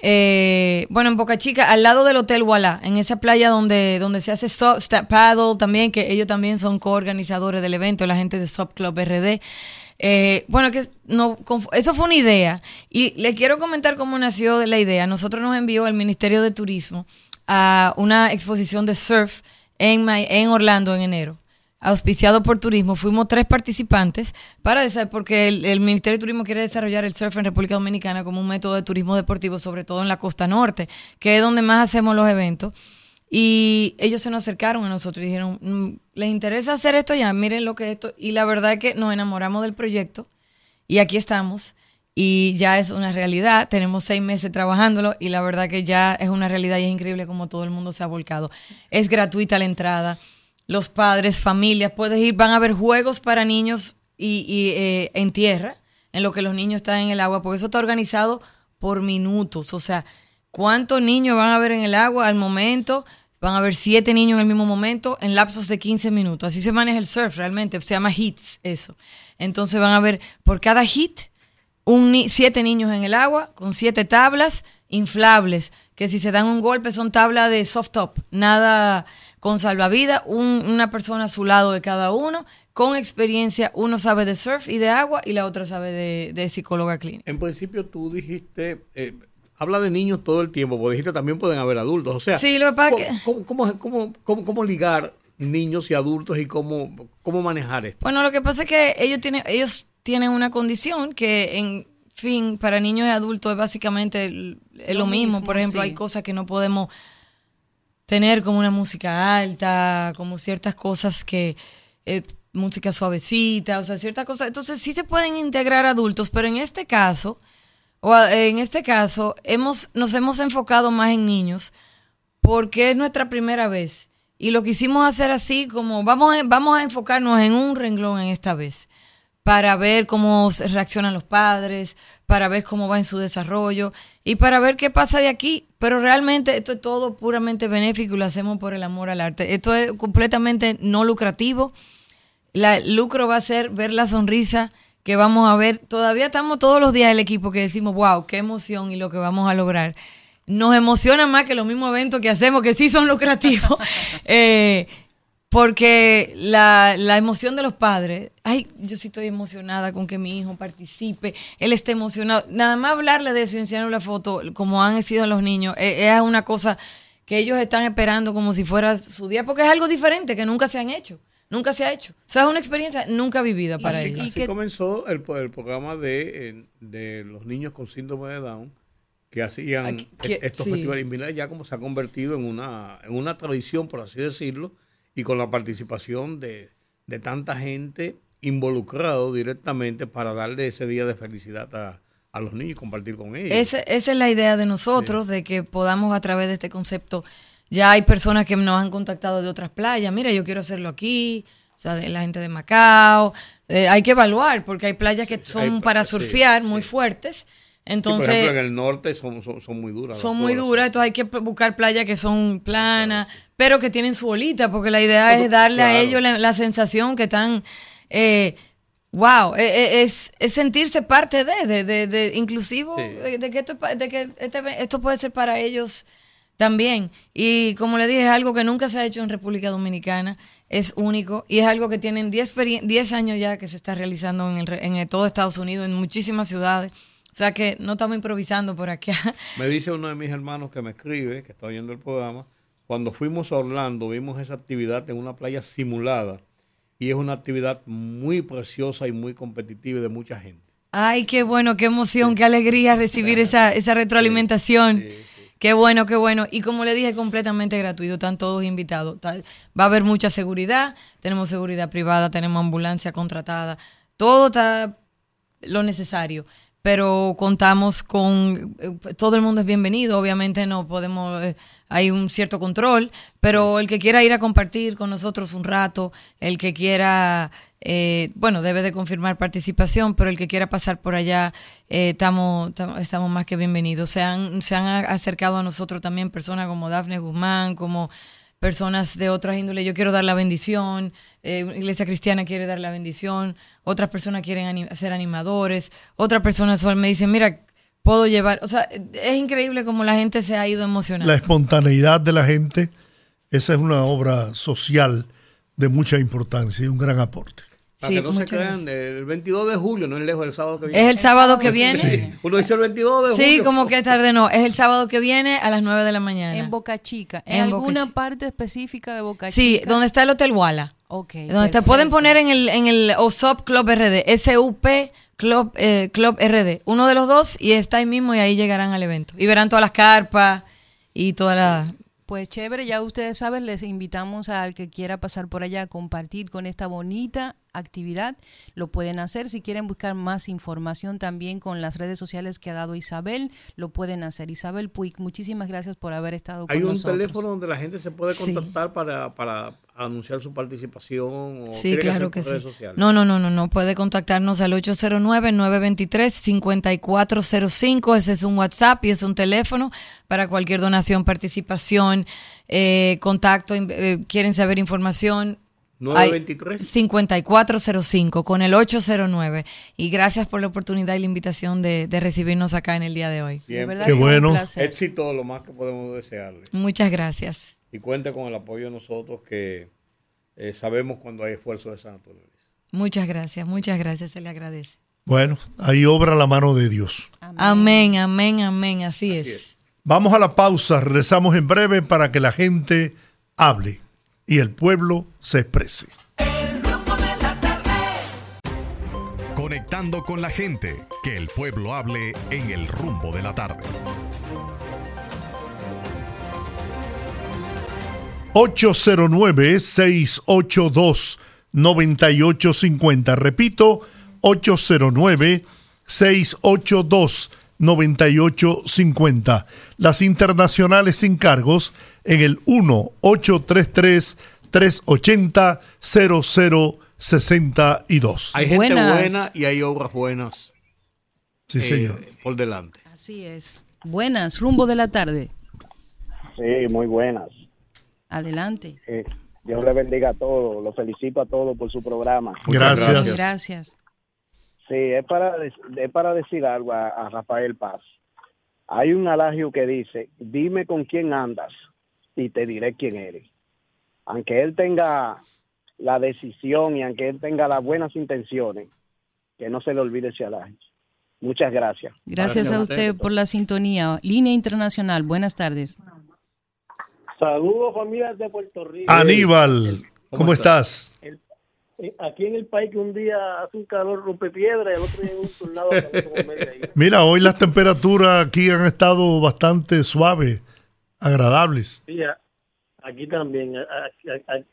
Eh, bueno, en Boca Chica, al lado del Hotel Walla, en esa playa donde, donde se hace so- sta- paddle también, que ellos también son coorganizadores del evento, la gente de Sub Club RD. Eh, bueno, que no, eso fue una idea. Y le quiero comentar cómo nació la idea. Nosotros nos envió el Ministerio de Turismo a una exposición de surf en, en Orlando en enero auspiciado por turismo, fuimos tres participantes para desa- porque el, el Ministerio de Turismo quiere desarrollar el surf en República Dominicana como un método de turismo deportivo, sobre todo en la costa norte, que es donde más hacemos los eventos. Y ellos se nos acercaron a nosotros y dijeron, "Mm, ¿les interesa hacer esto ya? Miren lo que es esto. Y la verdad es que nos enamoramos del proyecto y aquí estamos. Y ya es una realidad. Tenemos seis meses trabajándolo y la verdad que ya es una realidad y es increíble como todo el mundo se ha volcado. Es gratuita la entrada. Los padres, familias, puedes ir, van a haber juegos para niños y, y, eh, en tierra, en lo que los niños están en el agua, porque eso está organizado por minutos. O sea, ¿cuántos niños van a haber en el agua al momento? Van a haber siete niños en el mismo momento en lapsos de 15 minutos. Así se maneja el surf realmente. Se llama hits eso. Entonces van a ver por cada hit un ni- siete niños en el agua con siete tablas inflables, que si se dan un golpe son tablas de soft top, nada con salvavidas, un- una persona a su lado de cada uno, con experiencia, uno sabe de surf y de agua y la otra sabe de, de psicóloga clínica. En principio tú dijiste, eh, habla de niños todo el tiempo, porque dijiste también pueden haber adultos. O sea, Sí, lo que pasa ¿cómo, que- cómo, cómo- cómo- cómo- cómo ligar niños y adultos y cómo, cómo manejar esto? Bueno, lo que pasa es que ellos tienen, ellos tienen una condición que, en fin, para niños y adultos es básicamente lo, Lo mismo. mismo, Por ejemplo, sí. hay cosas que no podemos tener como una música alta, como ciertas cosas que eh, música suavecita, o sea, ciertas cosas. Entonces sí se pueden integrar adultos, pero en este caso, o en este caso, hemos, nos hemos enfocado más en niños porque es nuestra primera vez. Y lo quisimos hacer así, como vamos a, vamos a enfocarnos en un renglón en esta vez, para ver cómo reaccionan los padres, para ver cómo va en su desarrollo y para ver qué pasa de aquí. Pero realmente esto es todo puramente benéfico y lo hacemos por el amor al arte. Esto es completamente no lucrativo. La, el lucro va a ser ver la sonrisa que vamos a ver. Todavía estamos todos los días el equipo que decimos, wow, qué emoción y lo que vamos a lograr. Nos emociona más que los mismos eventos que hacemos, que sí son lucrativos. Eh, porque la, la emoción de los padres, ay, yo sí estoy emocionada con que mi hijo participe, él esté emocionado. Nada más hablarle de eso y enseñarle la foto, como han sido los niños, eh, es una cosa que ellos están esperando como si fuera su día, porque es algo diferente que nunca se han hecho, nunca se ha hecho. O sea, es una experiencia nunca vivida para así, ellos. así que- comenzó el, el programa de, de los niños con síndrome de Down que hacían Aquí- que- estos sí. festivales. Y mira ya como se ha convertido en una, en una tradición, por así decirlo, y con la participación de, de tanta gente involucrado directamente para darle ese día de felicidad a, a los niños y compartir con ellos. Ese- esa es la idea de nosotros, de que podamos a través de este concepto. Ya hay personas que nos han contactado de otras playas. Mira, yo quiero hacerlo aquí. O sea, de la gente de Macao. Eh, hay que evaluar, porque hay playas que son hay- para sí, surfear muy sí. fuertes. Sí, Entonces, por ejemplo, en el norte son, son, son muy duras. son muy duras, entonces hay que buscar playas que son planas, pero que tienen su olita, porque la idea es darle a ellos la, la sensación que están, eh, wow, eh, eh, es, es sentirse parte de, de, de, de- inclusivo, Sí. de, que, esto, de que este- esto puede ser para ellos también. Y como le dije, es algo que nunca se ha hecho en República Dominicana, es único y es algo que tienen 10 experi- 10 años ya que se está realizando en, el, en el- todo Estados Unidos, en muchísimas ciudades. O sea que no estamos improvisando por acá. Me dice uno de mis hermanos que me escribe, que está oyendo el programa, cuando fuimos a Orlando vimos esa actividad en una playa simulada y es una actividad muy preciosa y muy competitiva y de mucha gente. Ay, qué bueno, qué emoción, qué alegría recibir esa, esa retroalimentación. Qué bueno, qué bueno. Y como le dije, completamente gratuito, están todos invitados. Ta- Va a haber mucha seguridad, tenemos seguridad privada, tenemos ambulancia contratada, todo está lo necesario. Pero contamos con, eh, todo el mundo es bienvenido, obviamente no podemos, eh, hay un cierto control, pero el que quiera ir a compartir con nosotros un rato, el que quiera, eh, bueno, debe de confirmar participación, pero el que quiera pasar por allá, eh, estamos, estamos estamos más que bienvenidos. Se han, se han acercado a nosotros también personas como Dafne Guzmán, como personas de otras índoles, yo quiero dar la bendición, eh, una iglesia cristiana quiere dar la bendición, otras personas quieren ser animadores, otras personas me dicen, mira, puedo llevar, o sea, es increíble como la gente se ha ido emocionando. La espontaneidad de la gente, esa es una obra social de mucha importancia y un gran aporte. Para Sí, que no se crean, el 22 de julio, no es lejos, el sábado que viene. Es el sábado que viene. Sí. Uno dice el 22 de julio. Sí, como que tarde no, es el sábado que viene a las 9 de la mañana. En Boca Chica. ¿En, alguna Chica. parte específica de Boca Sí, Chica? donde está el Hotel Walla. Ok. Donde te pueden poner en el, en el OSOP Club RD, SUP Club, eh, Club RD, uno de los dos y está ahí mismo y ahí llegarán al evento. Y verán todas las carpas y toda la... Pues chévere, ya ustedes saben, les invitamos al que quiera pasar por allá a compartir con esta bonita actividad. Lo pueden hacer. Si quieren buscar más información también con las redes sociales que ha dado Isabel, lo pueden hacer. Isabel Puig, muchísimas gracias por haber estado Hay con un nosotros. teléfono donde la gente se puede Sí. contactar para, para anunciar su participación o Sí, claro que por sí. redes sociales. No, no, no, no, no. Puede contactarnos al 809-923-5405. Ese es un WhatsApp y es un teléfono para cualquier donación, participación, eh, contacto, eh, quieren saber información. Ay, 923. 5405 con el 809. Y gracias por la oportunidad y la invitación de, de recibirnos acá en el día de hoy. De verdad Qué que bueno. placer. Éxito lo más que podemos desearle. Muchas gracias. Y cuente con el apoyo de nosotros que eh, sabemos cuando hay esfuerzo de Santo. Luis. Muchas gracias, muchas gracias, se le agradece. Bueno, ahí obra la mano de Dios. Amén, amén, amén, así, es. es. Vamos a la pausa, regresamos en breve para que la gente hable y el pueblo se exprese. El rumbo de la tarde. Conectando con la gente, que el pueblo hable en el rumbo de la tarde. 809-682-9850. Repito, 809-682-9850. Las internacionales sin cargos en el 1-833-380-0062. Hay gente Buenas. buena y hay obras buenas Sí, eh, señor. por delante. Así es. Buenas, rumbo de la tarde. Sí, muy buenas. Adelante. Eh, Dios le bendiga a todos. Los felicito a todos por su programa. Muchas Gracias. Gracias. Sí, es para, es para decir algo a, a Rafael Paz. Hay un adagio que dice, dime con quién andas y te diré quién eres. Aunque él tenga la decisión y aunque él tenga las buenas intenciones, que no se le olvide ese adagio. Muchas gracias. Gracias a usted por la sintonía. Línea Internacional, buenas tardes. Saludos familias de Puerto Rico. Aníbal, ¿cómo estás? Eh, Aquí en el país que un día hace un calor rompe piedra y el otro día hay un tornado. Mira, hoy las temperaturas aquí han estado bastante suaves, agradables. Sí, aquí también.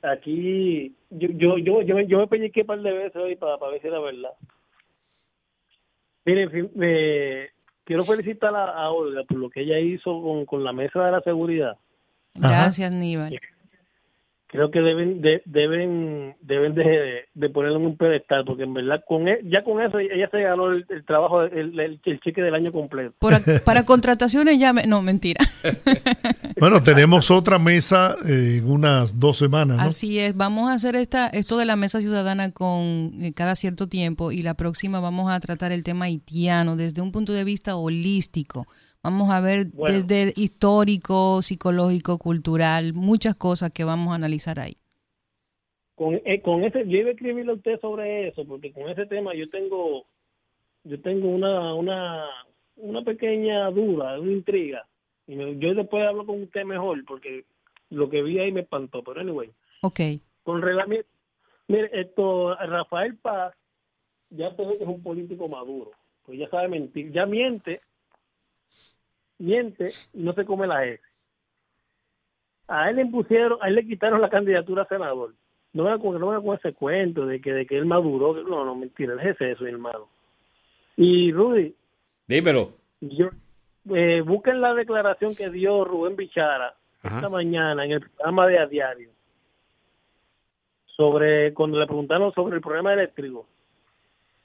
Aquí yo yo yo yo, me- yo me peñiqué un par de veces hoy para, para ver si era verdad. Miren, me- quiero felicitar a, a Olga por lo que ella hizo con, con la mesa de la seguridad. Gracias, Aníbal. Creo que deben de, deben deben de, de ponerlo en un pedestal porque en verdad con e- ya con eso ella se ganó el, el trabajo el, el, el cheque del año completo para contrataciones ya me- no mentira. Bueno, tenemos otra mesa en unas dos semanas, ¿no? Así es, vamos a hacer esta esto de la mesa ciudadana con eh, cada cierto tiempo y la próxima vamos a tratar el tema haitiano desde un punto de vista holístico. Vamos a ver Bueno. desde el histórico, psicológico, cultural, muchas cosas que vamos a analizar ahí. con eh, con ese yo iba a escribirle a usted sobre eso porque con ese tema yo tengo yo tengo una una una pequeña duda una intriga y me- yo después hablo con usted mejor porque lo que vi ahí me espantó pero anyway Ok, con reglamento. Mire, esto, Rafael Paz ya se ve que es un político maduro, pues ya sabe mentir, ya miente, miente y no se come la S. A él le impusieron, a él le quitaron la candidatura a senador. No me con, no con ese cuento de que de que él maduró, no, no, mentira, déjese eso, mi hermano. Y Rudy, Dímelo. yo, eh, busquen la declaración que dio Rubén Bichara Ajá. esta mañana en el programa de A Diario sobre cuando le preguntaron sobre el problema eléctrico.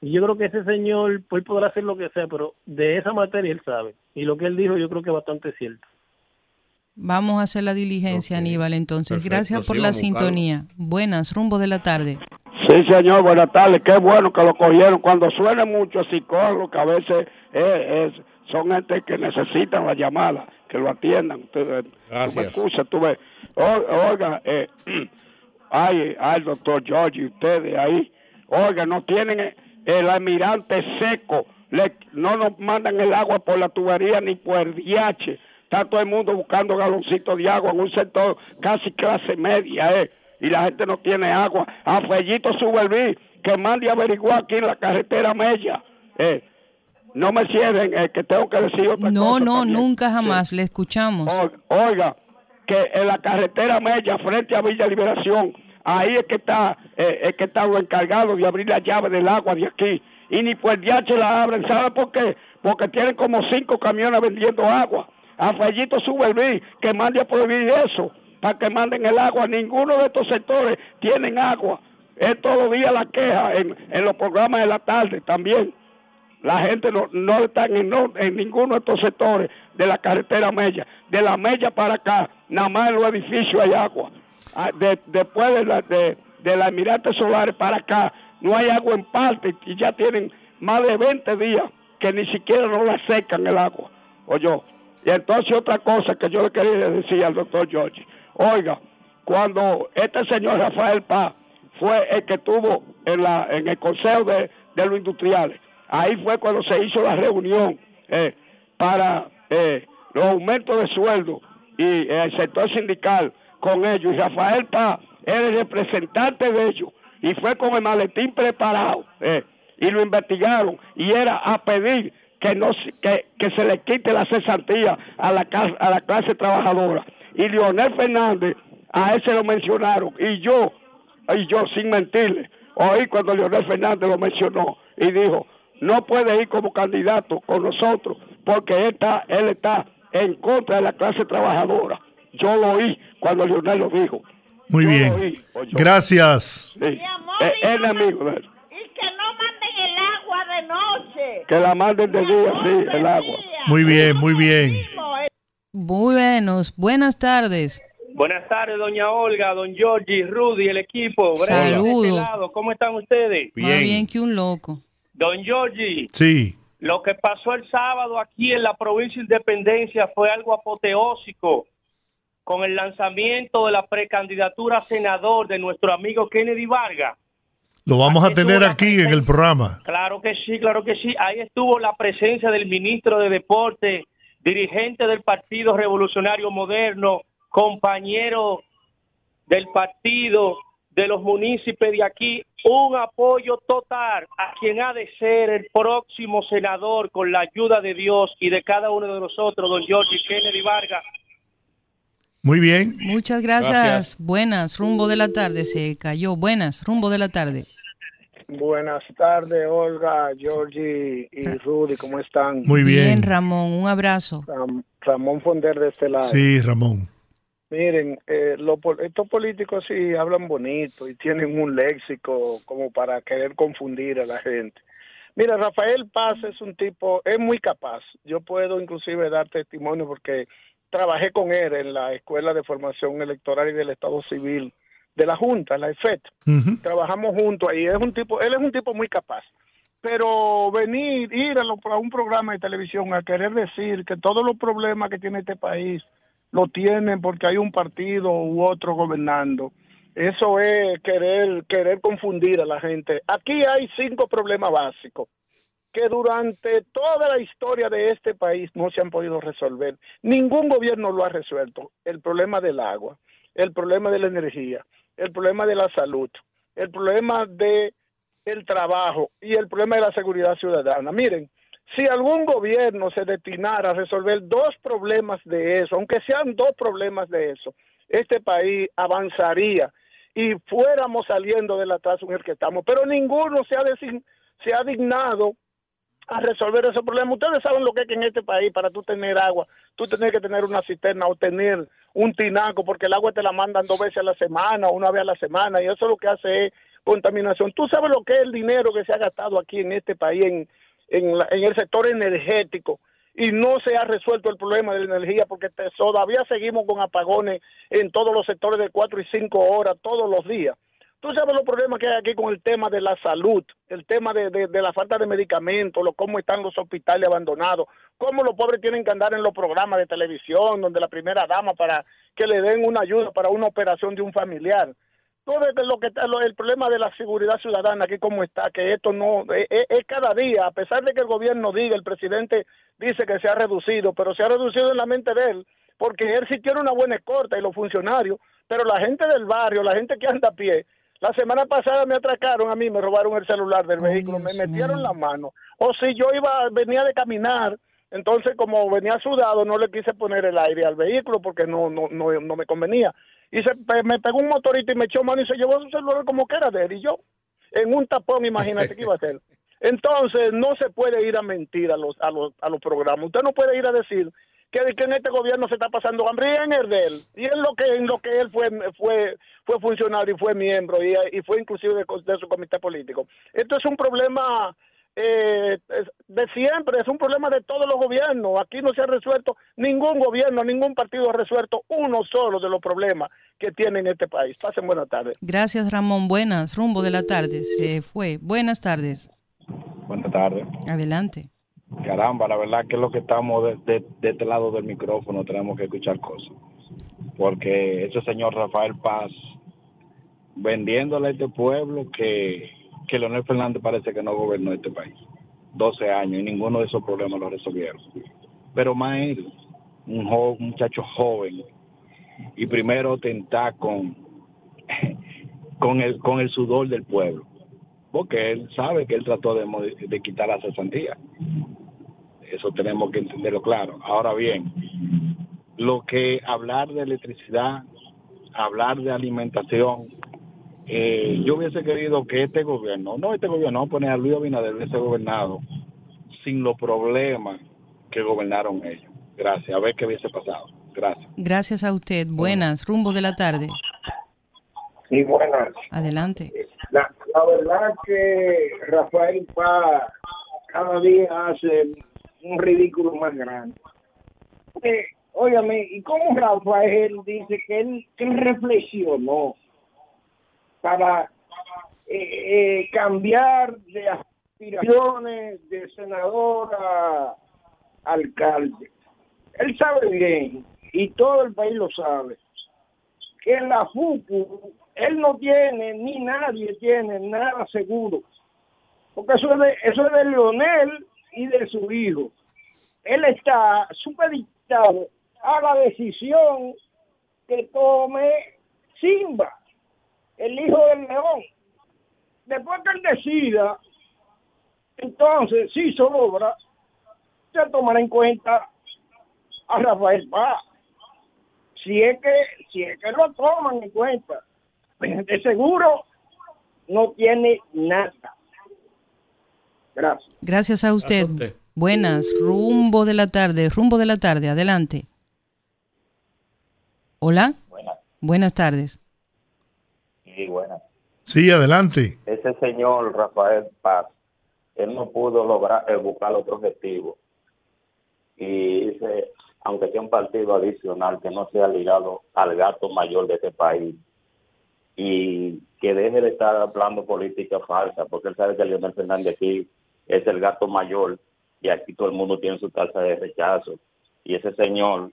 Y yo creo que ese señor, pues podrá hacer lo que sea, pero de esa materia él sabe. Y lo que él dijo yo creo que es bastante cierto. vamos a hacer la diligencia, Aníbal. Entonces, perfecto, gracias por sí, la sintonía. Buenas, rumbo de la tarde. Sí, señor, buenas tardes. Qué bueno que lo cogieron. Cuando suena mucho psicólogo, que a veces eh, es- son gente que necesitan la llamada, que lo atiendan. Ustedes, Gracias. Tú me escuchas, tú ves. O- Oiga, eh, ay, ay, doctor George, y ustedes ahí, oiga, no tienen eh, el almirante seco, le, no nos mandan el agua por la tubería ni por el DH. Está todo el mundo buscando galoncitos de agua en un sector casi clase media, eh, y la gente no tiene agua. A Fellito Suberví, que mande a averiguar aquí en la carretera Mella. Eh, no me cierren, eh, que tengo que decir otra No, cosa no, también. nunca Sí. jamás. Le escuchamos. Oiga, oiga, que en la carretera Mella, frente a Villa Liberación, ahí es que está, eh, es que están los encargados de abrir la llave del agua de aquí. Y ni por DH la abren, ¿sabe por qué? Porque tienen como cinco camiones vendiendo agua. A Fellito Suberví, que mande a prohibir eso, para que manden el agua. Ninguno de estos sectores tienen agua. Es todos los días la queja en, en los programas de la tarde también. La gente no, no está en, en ninguno de estos sectores de la carretera Mella. De la Mella para acá, nada más en los edificios hay agua. Ah, de- después de, la- de, de la Emirate Solares para acá, no hay agua en parte y ya tienen más de 20 días que ni siquiera no la secan el agua. Oye, y entonces otra cosa que yo le quería decir al doctor George, oiga, cuando este señor Rafael Paz fue el que estuvo en, la, en el Consejo de, de los Industriales, ahí fue cuando se hizo la reunión eh, para eh, los aumentos de sueldo y eh, el sector sindical con ellos. Y Rafael Paz era el representante de ellos. Y fue con el maletín preparado eh, y lo investigaron. Y era a pedir que no que, que se le quite la cesantía a la a la clase trabajadora. Y Leonel Fernández a ese lo mencionaron. Y yo y yo sin mentirle oí cuando Leonel Fernández lo mencionó y dijo no puede ir como candidato con nosotros porque él está él está en contra de la clase trabajadora yo lo oí cuando Leonel lo dijo Muy Yo bien. oí. Gracias. Sí. Enemigo de él. Y que no manden el agua de noche. que la manden de día sí el agua Muy bien, muy bien. Muy buenos, buenas tardes. Buenas tardes, doña Olga, don Georgie, Rudy, el equipo. Este Saludos. lado, ¿Cómo están ustedes? Más bien que un loco. Don Georgie, Sí. lo que pasó el sábado aquí en la provincia de Independencia fue algo apoteósico con el lanzamiento de la precandidatura a senador de nuestro amigo Kennedy Vargas. Lo vamos a tener aquí en el programa. Claro que sí, claro que sí. Ahí estuvo la presencia del ministro de Deporte, dirigente del Partido Revolucionario Moderno, compañero del partido de los municipios de aquí, un apoyo total a quien ha de ser el próximo senador con la ayuda de Dios y de cada uno de nosotros, don George Kennedy Vargas. Muy bien. Muchas gracias. Gracias. Buenas, rumbo de la tarde. Se cayó. Buenas, rumbo de la tarde. Buenas tardes, Olga, Georgie y Rudy, ¿cómo están? Muy bien. Ramón, un abrazo. Ram- Ramón Fonder de este lado. Sí, Ramón. Miren, eh, lo estos políticos sí hablan bonito y tienen un léxico como para querer confundir a la gente. Mira, Rafael Paz es un tipo, es muy capaz. Yo puedo inclusive dar testimonio porque trabajé con él en la Escuela de Formación Electoral y del Estado Civil de la Junta, la EFET. Trabajamos juntos ahí. Es un tipo, él es un tipo muy capaz. Pero venir, ir a, lo- a un programa de televisión a querer decir que todos los problemas que tiene este país lo tienen porque hay un partido u otro gobernando. Eso es querer, querer confundir a la gente. Aquí hay cinco problemas básicos que durante toda la historia de este país no se han podido resolver. Ningún gobierno lo ha resuelto. El problema del agua, el problema de la energía, el problema de la salud, el problema de el trabajo y el problema de la seguridad ciudadana. Miren, si algún gobierno se destinara a resolver dos problemas de eso, aunque sean dos problemas de eso, este país avanzaría y fuéramos saliendo del atraso en el que estamos. Pero ninguno se ha, design- se ha dignado a resolver ese problema. Ustedes saben lo que es que en este país, para tú tener agua, tú tienes que tener una cisterna o tener un tinaco, porque el agua te la mandan dos veces a la semana, una vez a la semana, y eso lo que hace es contaminación. Tú sabes lo que es el dinero que se ha gastado aquí en este país, en, en, la- en el sector energético, y no se ha resuelto el problema de la energía, porque te- todavía seguimos con apagones en todos los sectores de cuatro y cinco horas, todos los días. Tú sabes los problemas que hay aquí con el tema de la salud, el tema de, de- la falta de medicamentos, lo, cómo están los hospitales abandonados, cómo los pobres tienen que andar en los programas de televisión, donde la primera dama para que le den una ayuda para una operación de un familiar. Todo lo que lo- el problema de la seguridad ciudadana aquí como está, que esto no es, es- es cada día, a pesar de que el gobierno diga, el presidente dice que se ha reducido, pero se ha reducido en la mente de él, porque él sí tiene una buena escorta y los funcionarios, pero la gente del barrio, la gente que anda a pie, la semana pasada me atracaron a mí, me robaron el celular del vehículo, me metieron la mano. O si yo iba, venía de caminar, entonces como venía sudado, no le quise poner el aire al vehículo porque no, no, no, no me convenía. Y se, me pegó un motorista y me echó mano y se llevó su celular como que era de él. Y yo, en un tapón, imagínate qué iba a hacer. Entonces, no se puede ir a mentir a los, a los, a los programas. Usted no puede ir a decir que, que en este gobierno se está pasando hambre y en el de él. Y en lo que, en lo que él fue, fue, fue funcionario y fue miembro y, y fue inclusive de, de su comité político. Esto es un problema eh, de siempre, es un problema de todos los gobiernos. Aquí no se ha resuelto, ningún gobierno, ningún partido ha resuelto uno solo de los problemas que tiene en este país. Pasen buenas tardes. Gracias, Ramón. Buenas, rumbo de la tarde. Se fue. Buenas tardes. Buenas tardes. Adelante. Caramba, la verdad que lo que estamos de, este lado del micrófono tenemos que escuchar cosas. Porque ese señor Rafael Paz, vendiéndole a este pueblo que, que Leonel Fernández parece que no gobernó este país. 12 años y ninguno de esos problemas lo resolvieron. Pero más él, un muchacho joven, y primero tentar con, con, el, con el sudor del pueblo. Porque él sabe que él trató de, de quitar la cesantía. Eso tenemos que entenderlo claro. Ahora bien, lo que hablar de electricidad, hablar de alimentación, eh, yo hubiese querido que este gobierno, no este gobierno, vamos a poner a Luis Abinader hubiese gobernado sin los problemas que gobernaron ellos. Gracias. A ver qué hubiese pasado. Gracias. Gracias a usted. Buenas, rumbo de la tarde. Sí, buenas. Adelante. La, verdad que Rafael Paz cada día hace un ridículo más grande. Eh, ¿y cómo Rafael dice que él, reflexionó para eh, eh, cambiar de aspiraciones de senador a alcalde? Él sabe bien, y todo el país lo sabe, que la FUCU él no tiene, ni nadie tiene nada seguro. Porque eso es de, eso es de Leonel y de su hijo. Él está supeditado a la decisión que tome Simba, el hijo del león. Después que él decida, entonces, si sobra, se tomará en cuenta a Rafael Paz. Si es que, si es que lo toman en cuenta, de seguro no tiene nada. Gracias. Gracias a usted. Buenas, rumbo de la tarde, rumbo de la tarde. Adelante. Hola. Buenas tardes. Sí, bueno. Sí, adelante. Ese señor Rafael Paz, él no pudo lograr eh, buscar otro objetivo. Y dice, aunque sea un partido adicional, que no sea ligado al gato mayor de este país. Y que deje de estar hablando política falsa, porque él sabe que Leonel Fernández aquí es el gato mayor y aquí todo el mundo tiene su tasa de rechazo. Y ese señor,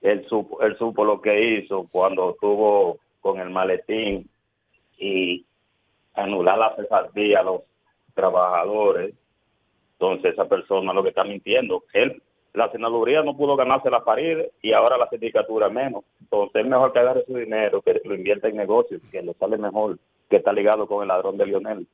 él supo, lo que hizo cuando estuvo con el maletín y anular la cesantía a los trabajadores. Entonces esa persona lo que está mintiendo. Él, la senaduría no pudo ganarse la pared y ahora la sindicatura menos. Entonces es mejor que agarre su dinero, que lo invierta en negocios, que le sale mejor, que está ligado con el ladrón de Lionel.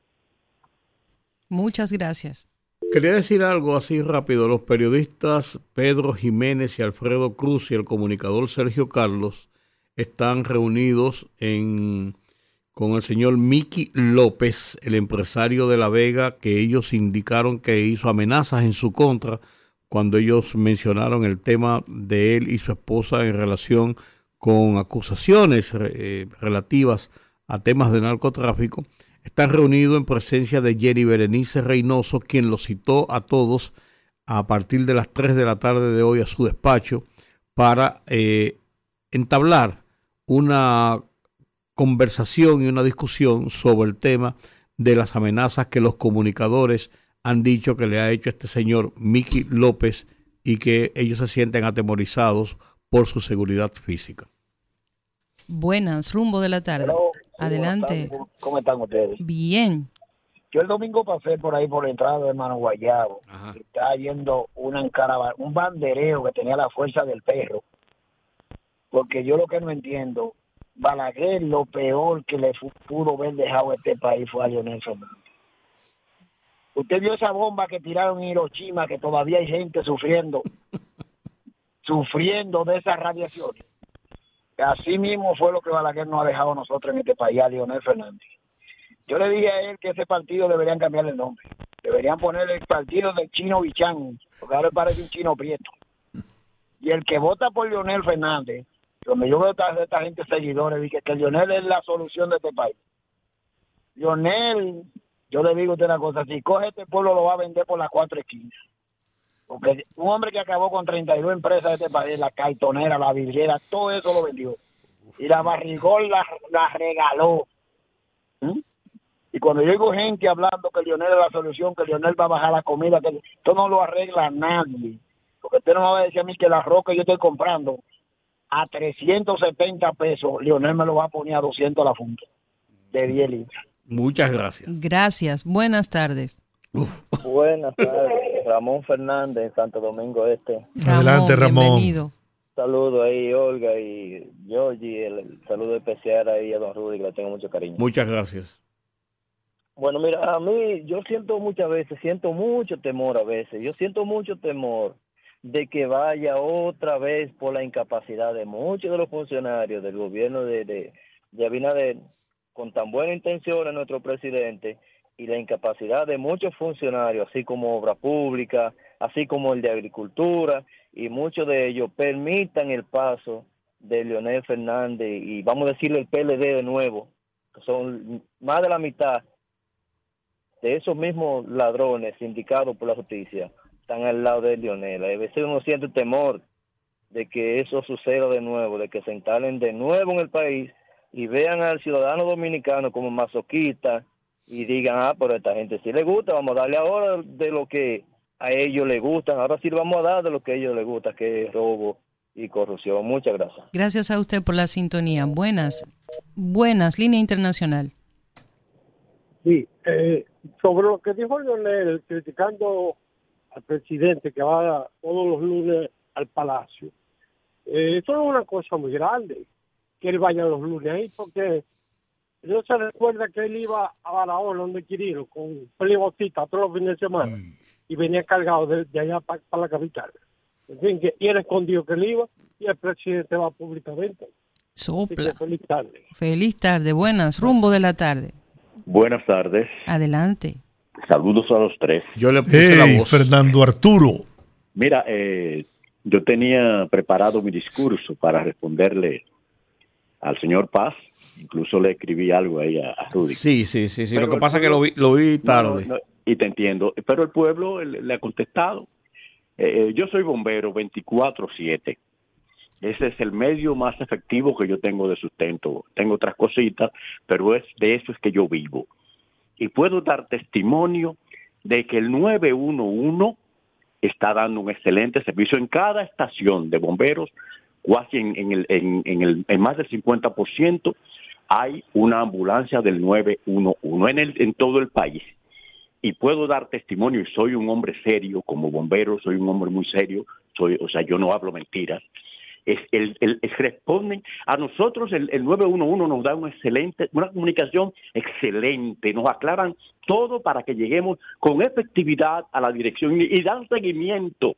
Muchas gracias. Quería decir algo así rápido. Los periodistas Pedro Jiménez y Alfredo Cruz y el comunicador Sergio Carlos están reunidos en, con el señor Miki López, el empresario de La Vega, que ellos indicaron que hizo amenazas en su contra cuando ellos mencionaron el tema de él y su esposa en relación con acusaciones eh, relativas a temas de narcotráfico. Están reunidos en presencia de Jenny Berenice Reynoso, quien los citó a todos a partir de las 3 de la tarde de hoy a su despacho para eh, entablar una conversación y una discusión sobre el tema de las amenazas que los comunicadores han dicho que le ha hecho este señor Miki López y que ellos se sienten atemorizados por su seguridad física. Buenas, rumbo de la tarde. Adelante. ¿Cómo están ustedes? Bien. Yo el domingo pasé por ahí por la entrada de Mano Guayabo. y Estaba yendo una encarava- un bandereo que tenía la fuerza del perro. Porque yo lo que no entiendo, Balaguer lo peor que le pudo haber dejado a este país fue a Leonel Fernández. Usted vio esa bomba que tiraron en Hiroshima, que todavía hay gente sufriendo, sufriendo de esas radiaciones. Así mismo fue lo que Balaguer nos ha dejado a nosotros en este país, a Leonel Fernández. Yo le dije a él que ese partido deberían cambiarle el nombre. Deberían poner el partido del chino Bichán, porque ahora parece un chino prieto. Y el que vota por Leonel Fernández, donde yo veo a esta gente seguidores, dije que Leonel es la solución de este país. Leonel yo le digo a usted una cosa, si coge este pueblo lo va a vender por las cuatro esquinas. Porque un hombre que acabó con 32 empresas de este país, la cartonera, la vidriera, todo eso lo vendió. Y la barrigol la, la regaló. ¿Mm? Y cuando yo oigo gente hablando que Lionel es la solución, que Lionel va a bajar la comida, que esto no lo arregla nadie. Porque usted no me va a decir a mí que la roca que yo estoy comprando a 370 pesos, Lionel me lo va a poner a 200 a la funda de 10 litros. Muchas gracias. Gracias. Buenas tardes. Buenas tardes, Ramón Fernández, en Santo Domingo Este. Adelante, Ramón. Bienvenido. Saludo ahí, Olga y Georgie, el, el saludo especial ahí a don Rudy, que le tengo mucho cariño. Muchas gracias. Bueno, mira, a mí yo siento muchas veces, siento mucho temor a veces, yo siento mucho temor de que vaya otra vez por la incapacidad de muchos de los funcionarios del gobierno de, de, de Abinader, con tan buena intención nuestro presidente, y la incapacidad de muchos funcionarios, así como Obra Pública, así como el de Agricultura, y muchos de ellos permitan el paso de Leonel Fernández y vamos a decirle el PLD de nuevo, que son más de la mitad de esos mismos ladrones indicados por la justicia, están al lado de Leonel. A veces uno siente temor de que eso suceda de nuevo, de que se instalen de nuevo en el país y vean al ciudadano dominicano como masoquista y digan, ah, pero a esta gente sí le gusta, vamos a darle ahora de lo que a ellos les gusta, ahora sí le vamos a dar de lo que a ellos les gusta, que es robo y corrupción. Muchas gracias. Gracias a usted por la sintonía. Buenas. Buenas. Línea internacional. Sí, eh, sobre lo que dijo Leonel, criticando al presidente que va todos los lunes al palacio, eh, eso es una cosa muy grande, que él vaya los lunes ahí, porque no se recuerda que él iba a Barahona, donde Quirino, con pelibotita todos los fines de semana, y venía cargado de, de allá para la capital. En fin, que y él escondió que él iba, y el presidente va públicamente. Sopla. feliz tarde. Feliz tarde. Buenas. Rumbo de la tarde. Buenas tardes. Adelante. Saludos a los tres. Yo le Hey, Fernando Arturo. Mira, eh, yo tenía preparado mi discurso para responderle al señor Paz. Incluso le escribí algo ahí a, a Rudy. Sí, sí, sí. sí. Pero Lo que pasa es que lo vi, lo vi tarde. no, no, y te entiendo. Pero el pueblo le, le ha contestado. Eh, eh, yo soy bombero 24-7. Ese es el medio más efectivo que yo tengo de sustento. Tengo otras cositas, pero es de eso es que yo vivo. Y puedo dar testimonio de que el 911 está dando un excelente servicio en cada estación de bomberos, casi en, en más del 50% hay una ambulancia del 911 en, el, en todo el país. Y puedo dar testimonio, y soy un hombre serio, como bombero, soy un hombre muy serio, soy, o sea, yo no hablo mentiras. Es, el, el- es- responden a nosotros, el, el 911 nos da una excelente, una comunicación excelente, nos aclaran todo para que lleguemos con efectividad a la dirección y dan seguimiento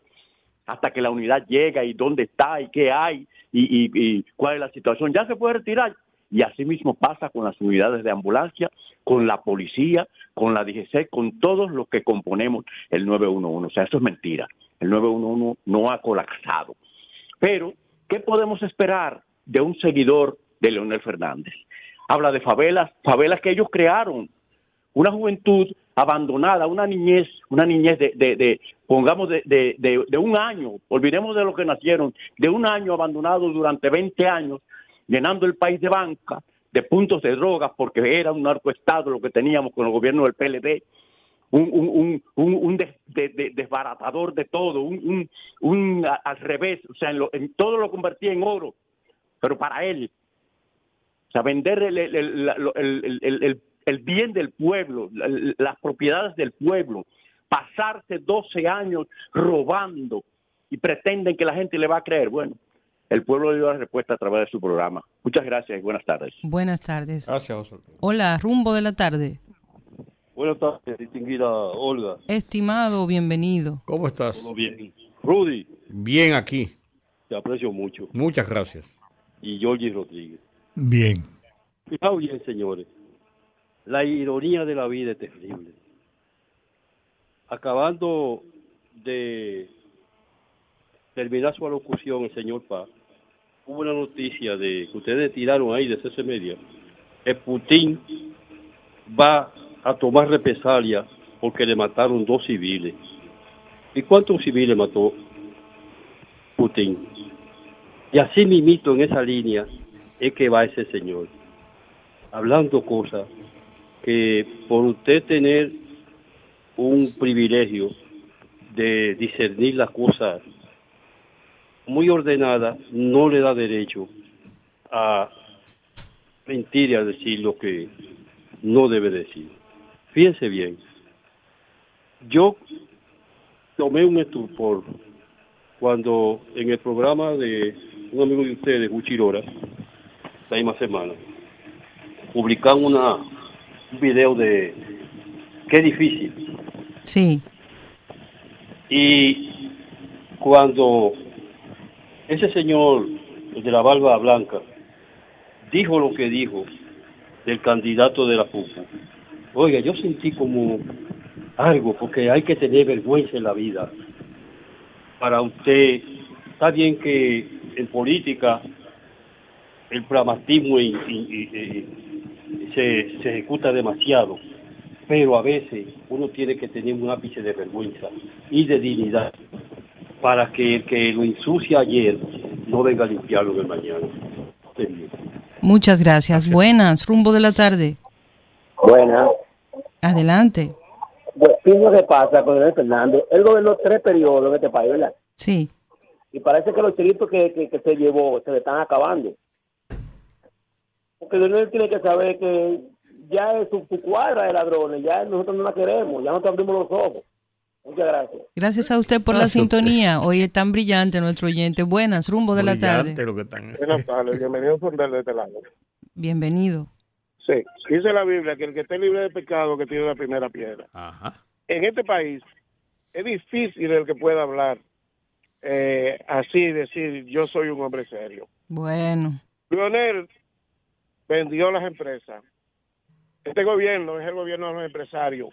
hasta que la unidad llega y dónde está y qué hay y, cuál es la situación. Ya se puede retirar. Y así mismo pasa con las unidades de ambulancia, con la policía, con la DGC, con todos los que componemos el 911. O sea, eso es mentira. El 911 no ha colapsado. Pero, ¿qué podemos esperar de un seguidor de Leonel Fernández? Habla de favelas, favelas que ellos crearon, una juventud abandonada, una niñez, una niñez de, de pongamos, de, un año, olvidemos de lo que nacieron, de un año abandonado durante 20 años, llenando el país de banca, de puntos de drogas, porque era un narcoestado lo que teníamos con el gobierno del PLD, un, un, un, un, un des- de- de- desbaratador de todo, un, al revés, o sea, en, lo- en todo lo convertía en oro, pero para él, o sea, vender el, bien del pueblo, la- las propiedades del pueblo, pasarse 12 años robando y pretenden que la gente le va a creer. Bueno, el pueblo le dio la respuesta a través de su programa. Muchas gracias y buenas tardes. Buenas tardes. Gracias, Hola, rumbo de la tarde. Buenas tardes, distinguida Olga. Estimado, bienvenido. ¿Cómo estás? Todo bien. Rudy, Bien aquí. te aprecio mucho. Muchas gracias. Y Georgie Rodríguez. Bien. Fijaos bien, señores. La ironía de la vida es terrible. Acabando de terminar su alocución, el señor Paz, hubo una noticia de que ustedes tiraron ahí de CC Media. El Putin va a tomar represalia porque le mataron dos civiles. ¿Y cuántos civiles mató Putin? Y así mimito en esa línea es que va ese señor, hablando cosas que por usted tener un privilegio de discernir las cosas muy ordenadas, no le da derecho a mentir y a decir lo que no debe decir. Fíjense bien, yo tomé un estupor cuando en el programa de un amigo de ustedes, Uchirora, la misma semana, publicaron una, un video de qué difícil. Sí. Y cuando ese señor, de la barba blanca, dijo lo que dijo del candidato de la PUPU, oiga, yo sentí como algo, porque hay que tener vergüenza en la vida. Para usted, está bien que en política el pragmatismo y- y- y- se, se ejecuta demasiado, pero a veces uno tiene que tener un ápice de vergüenza y de dignidad para que el que lo ensucia ayer no venga a limpiarlo de mañana. Estén bien. Muchas gracias. Buenas, rumbo de la tarde. Buena. Adelante. Bueno, ¿qué es lo que pasa con Leonel Fernández? Él gobernó tres periodos en este país, ¿verdad? Sí. Y parece que los chilitos que, que, que se llevó se le están acabando. Porque Leonel tiene que saber que ya es su, su cuadra de ladrones, ya nosotros no la queremos, ya nosotros abrimos los ojos. Muchas gracias. Gracias a usted por la Gracias a usted. sintonía. Hoy es tan brillante nuestro oyente. Buenas, rumbo de la tarde. lo que están. Buenas tardes, bienvenido a de este lado. Bienvenido. Sí, dice la Biblia que el que esté libre de pecado que tire la primera piedra. En este país es difícil el que pueda hablar eh, así, decir yo soy un hombre serio. Bueno. Leonel vendió las empresas. Este gobierno es el gobierno de los empresarios.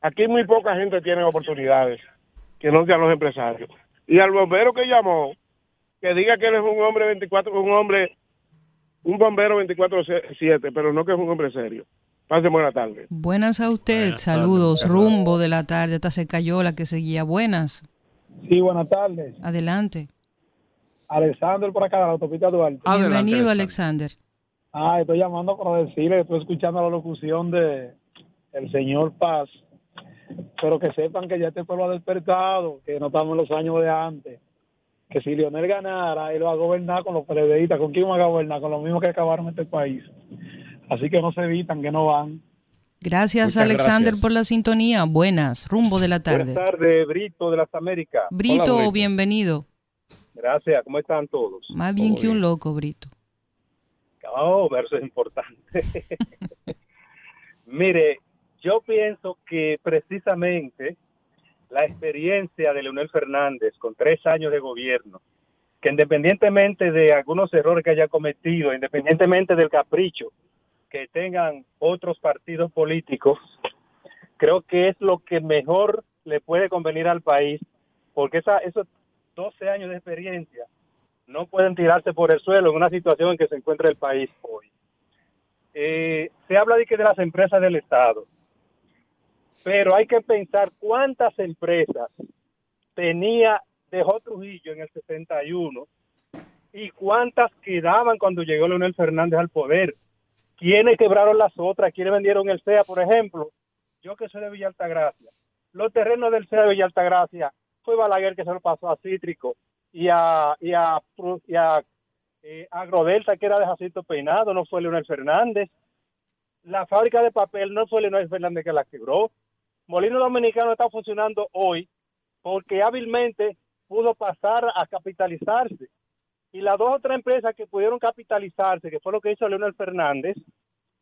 Aquí muy poca gente tiene oportunidades que no sean los empresarios. Y al bombero que llamó, que diga que él es un hombre 24, un hombre, un bombero 24-7, pero no que es un hombre serio. Pase buena tarde. Buenas a usted. Saludos. rumbo de la tarde. Hasta se cayó la que seguía. Buenas. Sí, buenas tardes. Adelante. Alexander por acá de la autopista Duarte. Bienvenido, Alexander. Ah, estoy llamando para decirle que estoy escuchando la locución de el señor Paz, pero que sepan que ya este pueblo ha despertado, que no estamos en los años de antes, que si Lionel ganara, él va a gobernar con los periodistas, ¿con quién va a gobernar? Con los mismos que acabaron este país. Así que no se evitan, que no van. Gracias, Muchas Alexander, gracias. por la sintonía. Buenas. Rumbo de la tarde. Buenas tardes, Brito de las Américas. Brito, bienvenido. Gracias, ¿cómo están todos? Más bien que un loco, Brito. Oh, verso es importante. Mire, yo pienso que precisamente la experiencia de Leonel Fernández con tres años de gobierno, que independientemente de algunos errores que haya cometido, independientemente del capricho que tengan otros partidos políticos, creo que es lo que mejor le puede convenir al país, porque esa, esos 12 años de experiencia no pueden tirarse por el suelo en una situación en que se encuentra el país hoy. Eh, se habla de que de las empresas del Estado, pero hay que pensar cuántas empresas tenía dejó Trujillo en el 61 y cuántas quedaban cuando llegó Leonel Fernández al poder. ¿Quiénes quebraron las otras? ¿Quiénes vendieron el CEA, por ejemplo? Yo que soy de Villa Altagracia. Los terrenos del CEA de Villa Altagracia fue Balaguer que se lo pasó a Cítrico y a, y a, y a eh, Agrodelta, que era de Jacinto Peinado, no fue Leonel Fernández. La fábrica de papel no fue Leonel Fernández que la quebró. Molino Dominicano está funcionando hoy porque hábilmente pudo pasar a capitalizarse. Y las dos o tres empresas que pudieron capitalizarse, que fue lo que hizo Leonel Fernández,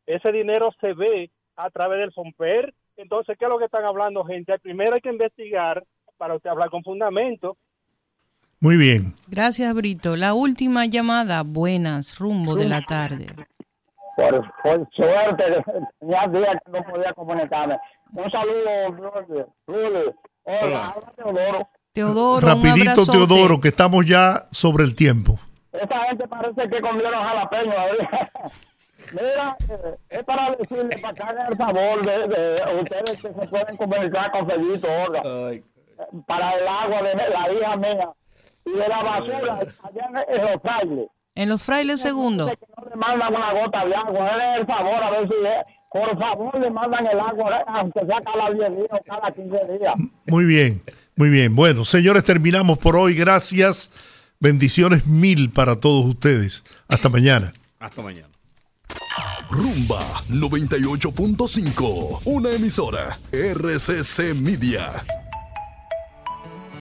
ese dinero se ve a través del FOMPER. Entonces, ¿qué es lo que están hablando, gente? Primero hay que investigar para usted hablar con fundamento. Muy bien. Gracias, Brito. La última llamada. Buenas. Rumbo de la tarde. Por, por suerte, ya días que no podía comunicarme. Un saludo. Rulli. Hola, habla Teodoro. Teodoro, Rapidito, Teodoro, que estamos ya sobre el tiempo. Esa gente parece que comieron jalapeño ahí. Mira, eh, es para decirle, para que hagan el favor de, de ustedes que se pueden comunicar con Fellito, oiga, eh, para el agua de la hija mía y de la basura allá en, los frailes. En los frailes segundo. No le mandan una gota de agua, denle el favor a ver si por favor le mandan el agua, eh, aunque sea cada 10 días o cada 15 días. Muy bien, muy bien. Bueno, señores, terminamos por hoy. Gracias. Bendiciones mil para todos ustedes. Hasta mañana. Hasta mañana. Rumba 98.5, una emisora RCC Media.